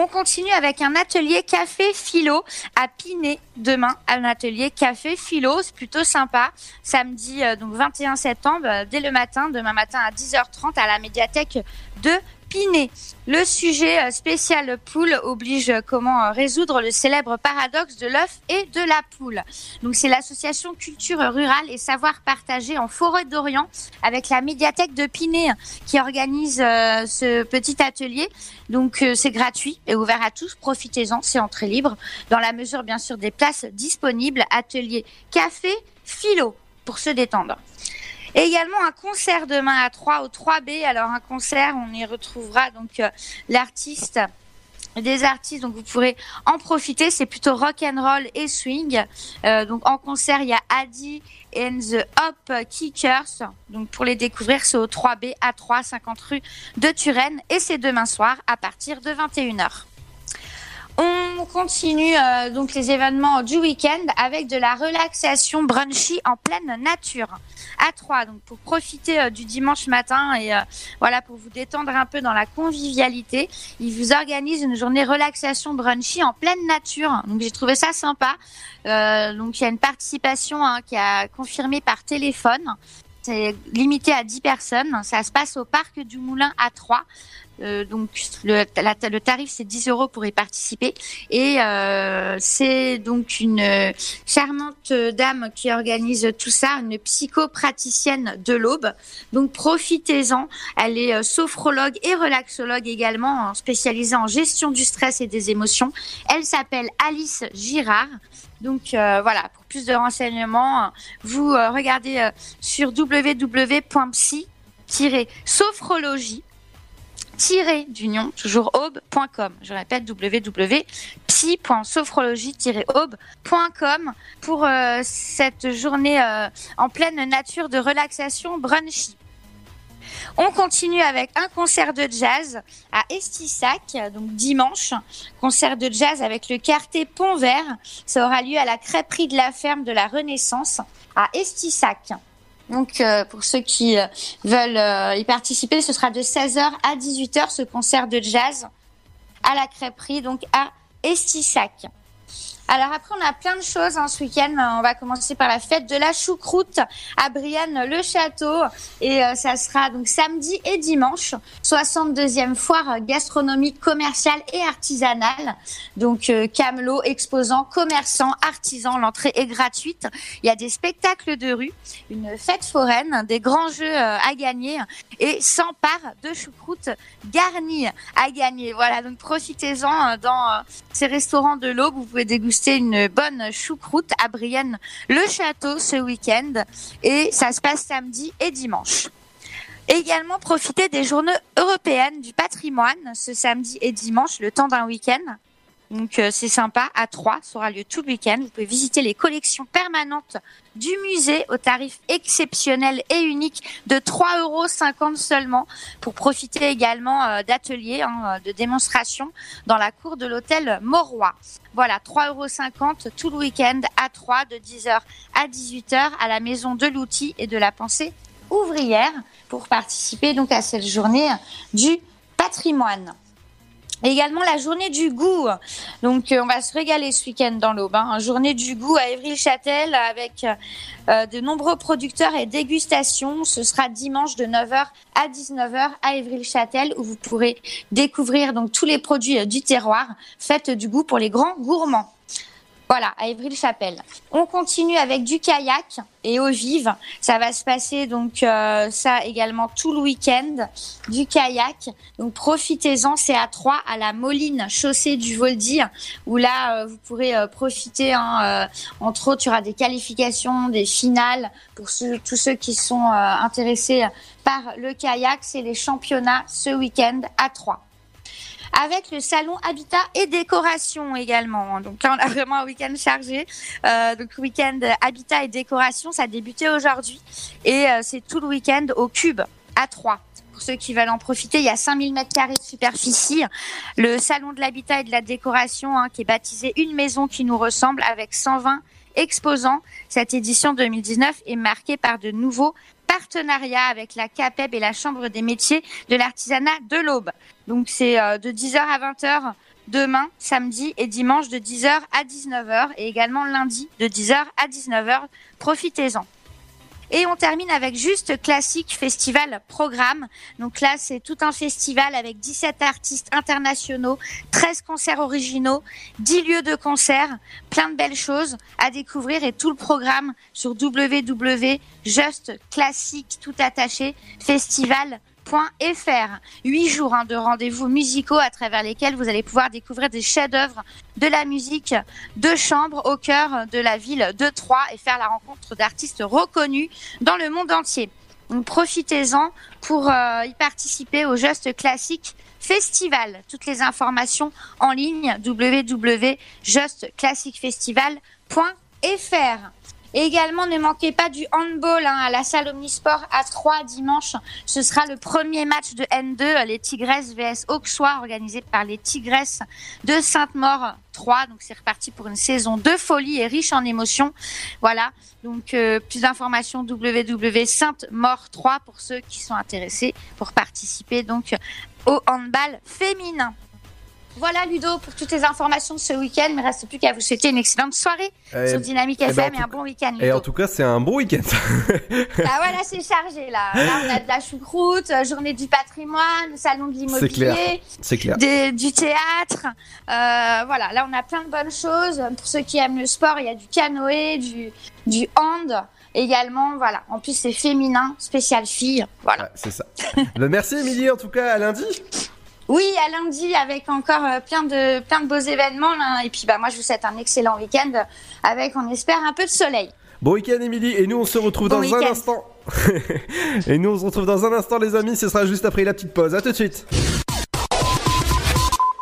[SPEAKER 23] On continue avec un atelier café philo à Pinet demain. Un atelier café philo, c'est plutôt sympa. Samedi euh, donc 21 septembre, euh, dès le matin, demain matin à 10h30 à la médiathèque de Pinet. Le sujet euh, spécial poule oblige euh, comment euh, résoudre le célèbre paradoxe de l'œuf et de la poule. Donc c'est l'association culture rurale et savoir partagé en forêt d'Orient avec la médiathèque de Pinet qui organise ce petit atelier. Donc c'est gratuit et ouvert à tous. Profitez-en, c'est entrée libre dans la mesure bien sûr des places disponibles. Atelier café philo pour se détendre. Et également un concert demain à 3 au 3B. Alors un concert, on y retrouvera donc euh, l'artiste des artistes, donc vous pourrez en profiter. C'est plutôt rock and roll et swing. Euh, donc en concert, il y a Adi and the Hop Kickers. Donc pour les découvrir, c'est au 3B à 3, 50 rue de Turenne et c'est demain soir à partir de 21h. On continue euh, donc les événements du week-end avec de la relaxation brunchy en pleine nature à 3. Donc pour profiter euh, du dimanche matin et euh, voilà pour vous détendre un peu dans la convivialité, ils vous organisent une journée relaxation brunchy en pleine nature. J'ai trouvé ça sympa. Donc il y a une participation hein, qui a confirmé par téléphone. C'est limité à 10 personnes. Ça se passe au parc du Moulin à 3. Euh, donc le, tarif c'est 10 euros pour y participer et euh, c'est donc une euh, charmante dame qui organise tout ça, une psychopraticienne de l'Aube. Donc profitez-en. Elle est sophrologue et relaxologue également, spécialisée en gestion du stress et des émotions. Elle s'appelle Alice Girard. Donc voilà, pour plus de renseignements, vous regardez sur www.psy-sophrologie tiré d'union, toujours aube.com. Je répète, www.psy.sophrologie-aube.com pour euh, cette journée euh, en pleine nature de relaxation brunchy. On continue avec un concert de jazz à Estissac, donc dimanche. Concert de jazz avec le quartet Pont Vert. Ça aura lieu à la crêperie de la ferme de la Renaissance à Estissac. Donc, euh, pour ceux qui euh, veulent euh, y participer, ce sera de 16h à 18h ce concert de jazz à la crêperie, donc à Estissac. Alors après, on a plein de choses hein, ce week-end. On va commencer par la fête de la choucroute à Brienne-le-Château. Et euh, ça sera donc samedi et dimanche. 62e foire gastronomique, commerciale et artisanale. Donc euh, camelots, exposants, commerçants, artisans. L'entrée est gratuite. Il y a des spectacles de rue, une fête foraine, des grands jeux euh, à gagner et 100 parts de choucroute garnies à gagner. Voilà, donc profitez-en euh, dans euh, ces restaurants de l'Aube. Vous pouvez déguster une bonne choucroute à Brienne-le-Château ce week-end. Et ça se passe samedi et dimanche. Également profitez des journées européennes du patrimoine ce samedi et dimanche, le temps d'un week-end. Donc euh, c'est sympa, à 3, ça aura lieu tout le week-end. Vous pouvez visiter les collections permanentes du musée au tarif exceptionnel et unique de 3,50 euros seulement pour profiter également euh, d'ateliers hein, de démonstration dans la cour de l'hôtel Mauroy. Voilà, 3,50 euros tout le week-end à 3 de 10h à 18h à la maison de l'outil et de la pensée ouvrière pour participer donc à cette journée du patrimoine. Également la journée du goût. Donc euh, on va se régaler ce week-end dans l'Aube. Hein. Journée du goût à Évry-le-Châtel avec euh, de nombreux producteurs et dégustations. Ce sera dimanche de 9h à 19h à Évry-le-Châtel où vous pourrez découvrir donc tous les produits euh, du terroir. Faites du goût pour les grands gourmands. Voilà, à Évry-le-Chapelle. On continue avec du kayak et eau vive. Ça va se passer donc euh, ça également tout le week-end. Du kayak. Donc profitez-en, c'est à 3 à la Moline, chaussée du Voldy, où là euh, vous pourrez euh, profiter. hein, euh, entre autres, il y aura des qualifications, des finales pour ceux- tous ceux qui sont intéressés par le kayak. C'est les championnats ce week-end à 3 avec le salon Habitat et Décoration également. Donc là, on a vraiment un week-end chargé. Euh, donc week-end Habitat et Décoration, ça a débuté aujourd'hui et euh, c'est tout le week-end au Cube à 3. Pour ceux qui veulent en profiter, il y a 5000 mètres carrés de superficie. Le salon de l'habitat et de la décoration hein, qui est baptisé Une maison qui nous ressemble avec 120 exposants. Cette édition 2019 est marquée par de nouveaux partenariats avec la CAPEB et la Chambre des métiers de l'artisanat de l'Aube. Donc c'est euh, de 10h à 20h demain, samedi et dimanche de 10h à 19h et également lundi de 10h à 19h. Profitez-en. Et on termine avec juste classique festival programme. Donc là, c'est tout un festival avec 17 artistes internationaux, 13 concerts originaux, 10 lieux de concert, plein de belles choses à découvrir et tout le programme sur www.justclassique tout attaché festival fr. Huit jours hein, de rendez-vous musicaux à travers lesquels vous allez pouvoir découvrir des chefs-d'œuvre de la musique de chambre au cœur de la ville de Troyes et faire la rencontre d'artistes reconnus dans le monde entier. Profitez-en pour euh, y participer au Just Classic Festival. Toutes les informations en ligne www.justclassicfestival.fr. Également, ne manquez pas du handball hein, à la salle Omnisport à 3 dimanche. Ce sera le premier match de N2, les Tigresses vs Auxois, organisé par les Tigresses de Sainte-Maure 3. Donc c'est reparti pour une saison de folie et riche en émotions. Voilà. Donc euh, plus d'informations www.sainte-maure 3 pour ceux qui sont intéressés pour participer donc au handball féminin. Voilà Ludo pour toutes les informations de ce week-end. Il ne reste plus qu'à vous souhaiter une excellente soirée
[SPEAKER 7] Eh,
[SPEAKER 23] sur Dynamique
[SPEAKER 7] eh ben,
[SPEAKER 23] FM et un bon week-end.
[SPEAKER 7] Et en tout cas, c'est un bon week-end.
[SPEAKER 23] Ah ouais, là c'est chargé là. Là on a de la choucroute, euh, journée du patrimoine, salon de
[SPEAKER 7] C'est clair.
[SPEAKER 23] l'immobilier,
[SPEAKER 7] C'est clair.
[SPEAKER 23] des- du théâtre. Euh, voilà, là on a plein de bonnes choses. Pour ceux qui aiment le sport, il y a du canoë, du, du hand également. Voilà, en plus c'est féminin, spécial fille. Voilà.
[SPEAKER 7] Ouais, c'est ça. Le merci Émilie, en tout cas, à lundi.
[SPEAKER 23] Oui, à lundi avec encore euh, plein de plein de beaux événements là. Et puis bah moi je vous souhaite un excellent week-end avec on espère un peu de soleil.
[SPEAKER 7] Bon week-end Émilie, et nous on se retrouve
[SPEAKER 23] Bon
[SPEAKER 7] dans un instant. et nous on se retrouve dans un instant les amis, ce sera juste après la petite pause. À tout de suite.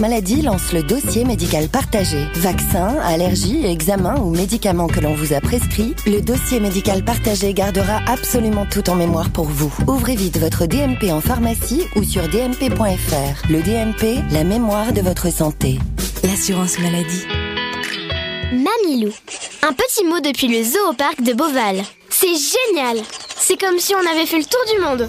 [SPEAKER 9] maladie lance le dossier médical partagé. Vaccins, allergies, examens ou médicaments que l'on vous a prescrits, le dossier médical partagé gardera absolument tout en mémoire pour vous. Ouvrez vite votre DMP en pharmacie ou sur dmp.fr. Le DMP, la mémoire de votre santé.
[SPEAKER 11] L'assurance maladie. Mamilou. Un petit mot depuis le zoo parc de Beauval. C'est génial C'est comme si on avait fait le tour du monde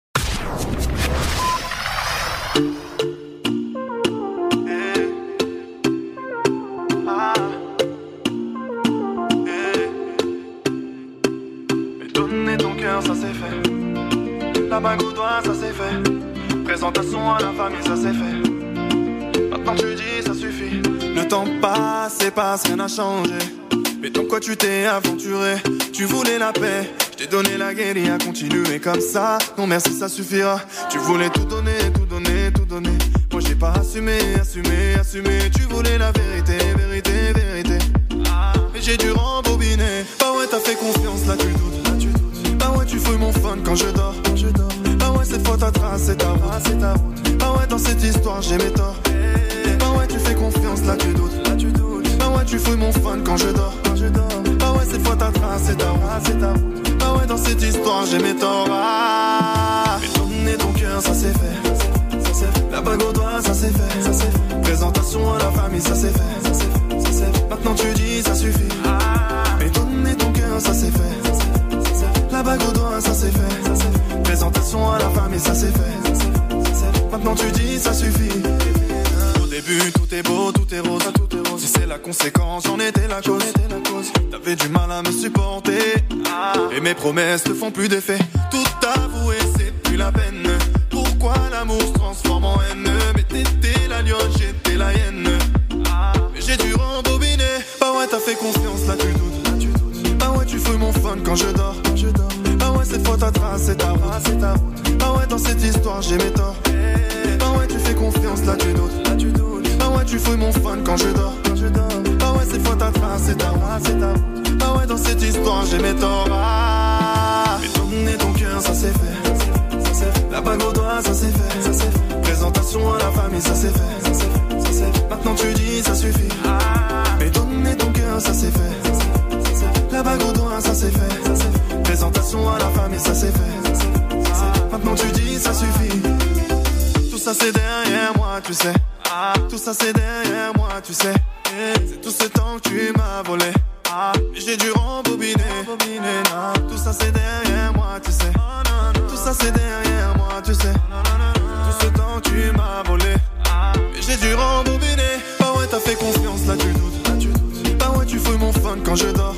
[SPEAKER 21] Ça s'est fait. La bague au doigt, ça s'est fait. Présentation à la famille, ça s'est fait. Maintenant, tu dis, ça suffit. Le temps passe et passe, rien n'a changé. Mais dans quoi tu t'es aventuré? Tu voulais la paix, je t'ai donné la guérilla, continuer comme ça. Non merci, ça suffira. Tu voulais tout donner, tout donner, tout donner. Moi j'ai pas assumé, assumé, assumé. Tu voulais la vérité, vérité, vérité. Ah, mais j'ai dû rembobiner. Bah ouais, t'as fait confiance, là tu doutes tu fouilles mon fun quand je dors, je dors. Bah ouais, cette fois ta trace, c'est ta route, c'est ta route. Bah ouais, dans cette histoire, j'ai mes torts. Bah ouais, tu fais confiance, là tu doutes, là tu doutes. Bah ouais, tu fouilles mon fun quand je dors, quand je dors. Bah ouais, cette fois ta trace, c'est ta route, c'est. Bah ouais, dans cette histoire, j'ai mes torts. Ah, mais donner ton cœur, ça c'est fait. Ça. La bague au doigt, ça c'est fait, fait. Présentation à la famille, ça c'est fait, ça fait. Maintenant tu dis, ça suffit. Mais donner ton cœur, ça c'est fait. La bague au doigt, ça c'est fait. Présentation à la c'est fait, ça c'est fait. Maintenant tu dis, ça suffit. Au début, tout est beau, tout est rose, tout est rose. Si c'est la conséquence, j'en étais la cause. T'avais du mal à me supporter. Et mes promesses ne font plus d'effet. Tout avouer, c'est plus la peine. Pourquoi l'amour se transforme en haine? Mais t'étais la lionne, j'étais la hyène. Mais j'ai dû rembobiner. Bah ouais, t'as fait confiance, là tu tu fouilles mon fun quand je dors. Je dors. Bah ouais, cette fois ta trace, c'est ta route. c'est ta route. Bah ouais, dans cette histoire, j'ai mes torts. Bah ouais, tu fais confiance, là tu doutes. Là, tu doutes. Bah ouais, tu fouilles mon fun quand je dors. Quand je dors. Bah ouais, cette fois ta trace, c'est ta route. c'est ta route. Bah ouais, dans cette histoire, j'ai mes torts. Ah, mais donner ton cœur, ça c'est fait. Ça fait. La bague au doigt, ça c'est fait. Fait. Présentation à la famille, ça c'est fait. Ça fait. Fait. Maintenant tu dis, ça suffit. Mais donner ton cœur. Ça c'est fait. Ça c'est fait. Présentation à la famille, ça c'est fait. Maintenant tu dis, ça suffit. Tout ça c'est derrière moi, tu sais. Tout ça c'est derrière moi, tu sais. C'est tout ce temps que tu m'as volé. J'ai dû rembobiner. Tout ça c'est derrière moi, tu sais. Tout ça c'est derrière moi, tu sais. Tout ce temps que tu m'as volé. J'ai dû rembobiner. Bah ouais, t'as fait confiance, là tu doutes. Là, tu doutes. Bah ouais, tu fouilles mon fun quand je dors.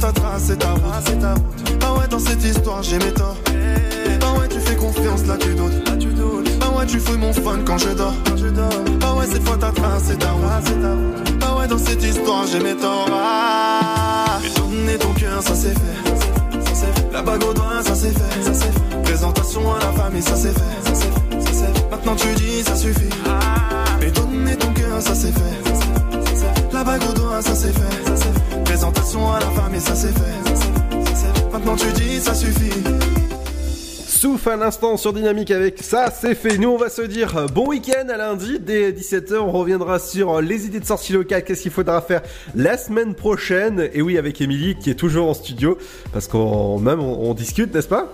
[SPEAKER 21] Ta trace, c'est ta route. c'est ta route. Bah ouais, dans cette histoire, j'ai mes torts. Bah ouais, tu fais confiance, là tu doutes. Là, tu doutes. Bah ouais, tu fouilles mon fun quand je dors. Quand je dors. Bah ouais, cette fois ta trace, c'est ta route. c'est ta route. Bah ouais, dans cette histoire, j'ai mes torts. Ah, mais donner ton cœur, ça c'est fait. Ça c'est fait. La bague au doigt, ça c'est fait. Ça c'est fait. Présentation à la famille, ça c'est fait. Ça c'est fait. Maintenant tu dis, ça suffit. Mais donner ton cœur. Ça c'est fait. La doigt, ça c'est fait. Présentation à la c'est fait. Ça c'est fait. Maintenant tu dis, ça suffit.
[SPEAKER 7] Souffle un instant sur Dynamique avec ça, c'est fait. Nous, on va se dire euh, bon week-end à lundi dès 17h. On reviendra sur euh, les idées de sortie locale, qu'est-ce qu'il faudra faire la semaine prochaine? Et oui, avec Émilie qui est toujours en studio parce qu'on même on discute, n'est-ce pas?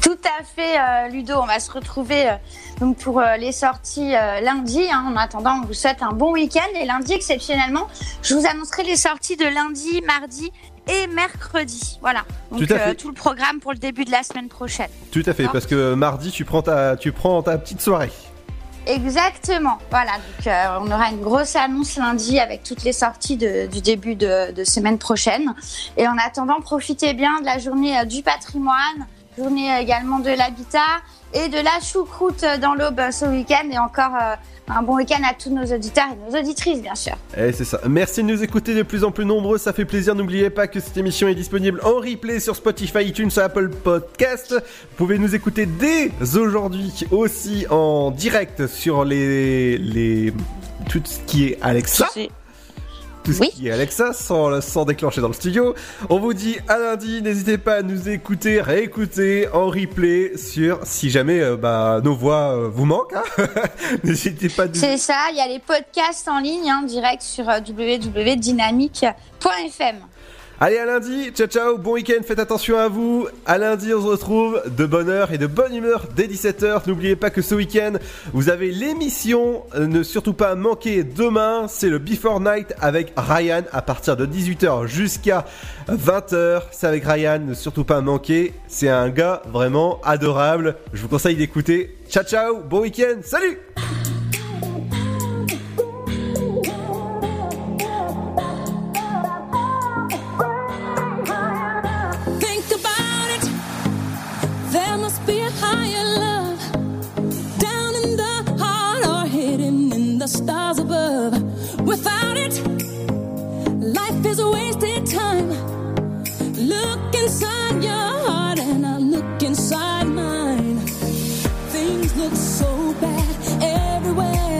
[SPEAKER 23] Tout à fait, euh, Ludo. On va se retrouver euh, donc pour euh, les sorties lundi. hein. En attendant, on vous souhaite un bon week-end. Et lundi, exceptionnellement, je vous annoncerai les sorties de lundi, mardi et mercredi. Voilà. Donc
[SPEAKER 7] Tout à fait.
[SPEAKER 23] euh, tout le programme pour le début de la semaine prochaine.
[SPEAKER 7] Tout à fait, parce que mardi, tu prends ta, tu prends ta petite soirée.
[SPEAKER 23] Exactement. Voilà. Donc euh, on aura une grosse annonce lundi avec toutes les sorties de- du début de, de semaine prochaine. Et en attendant, profitez bien de la journée euh, du patrimoine, journée euh, également de l'habitat et de la choucroute euh, dans l'aube euh, ce week-end. Et encore euh, un bon week-end à tous nos auditeurs et nos auditrices, bien sûr.
[SPEAKER 7] Eh, c'est ça. Merci de nous écouter de plus en plus nombreux, ça fait plaisir. N'oubliez pas que cette émission est disponible en replay sur Spotify, iTunes, Apple Podcast. Vous pouvez nous écouter dès aujourd'hui aussi en direct sur les les tout ce qui est Alexa. Tout ce qui est Alexa sans, sans déclencher dans le studio. On vous dit à lundi, n'hésitez pas à nous écouter, réécouter en replay sur si jamais euh, bah, nos voix euh, vous manquent. hein. n'hésitez pas à nous
[SPEAKER 23] C'est ça. Il y a les podcasts en ligne, hein, direct sur euh, www.dynamique.fm.
[SPEAKER 7] Allez, à lundi, ciao ciao, bon week-end, faites attention à vous. À lundi, on se retrouve de bonne heure et de bonne humeur dès 17h. N'oubliez pas que ce week-end, vous avez l'émission, euh, ne surtout pas manquer demain, c'est le Before Night avec Ryan à partir de 18h jusqu'à 20h. C'est avec Ryan, ne surtout pas manquer. C'est un gars vraiment adorable. Je vous conseille d'écouter. Ciao ciao, bon week-end, salut
[SPEAKER 15] the stars above. Without it, life is a wasted time. Look inside your heart, and I look inside mine. Things look so bad everywhere.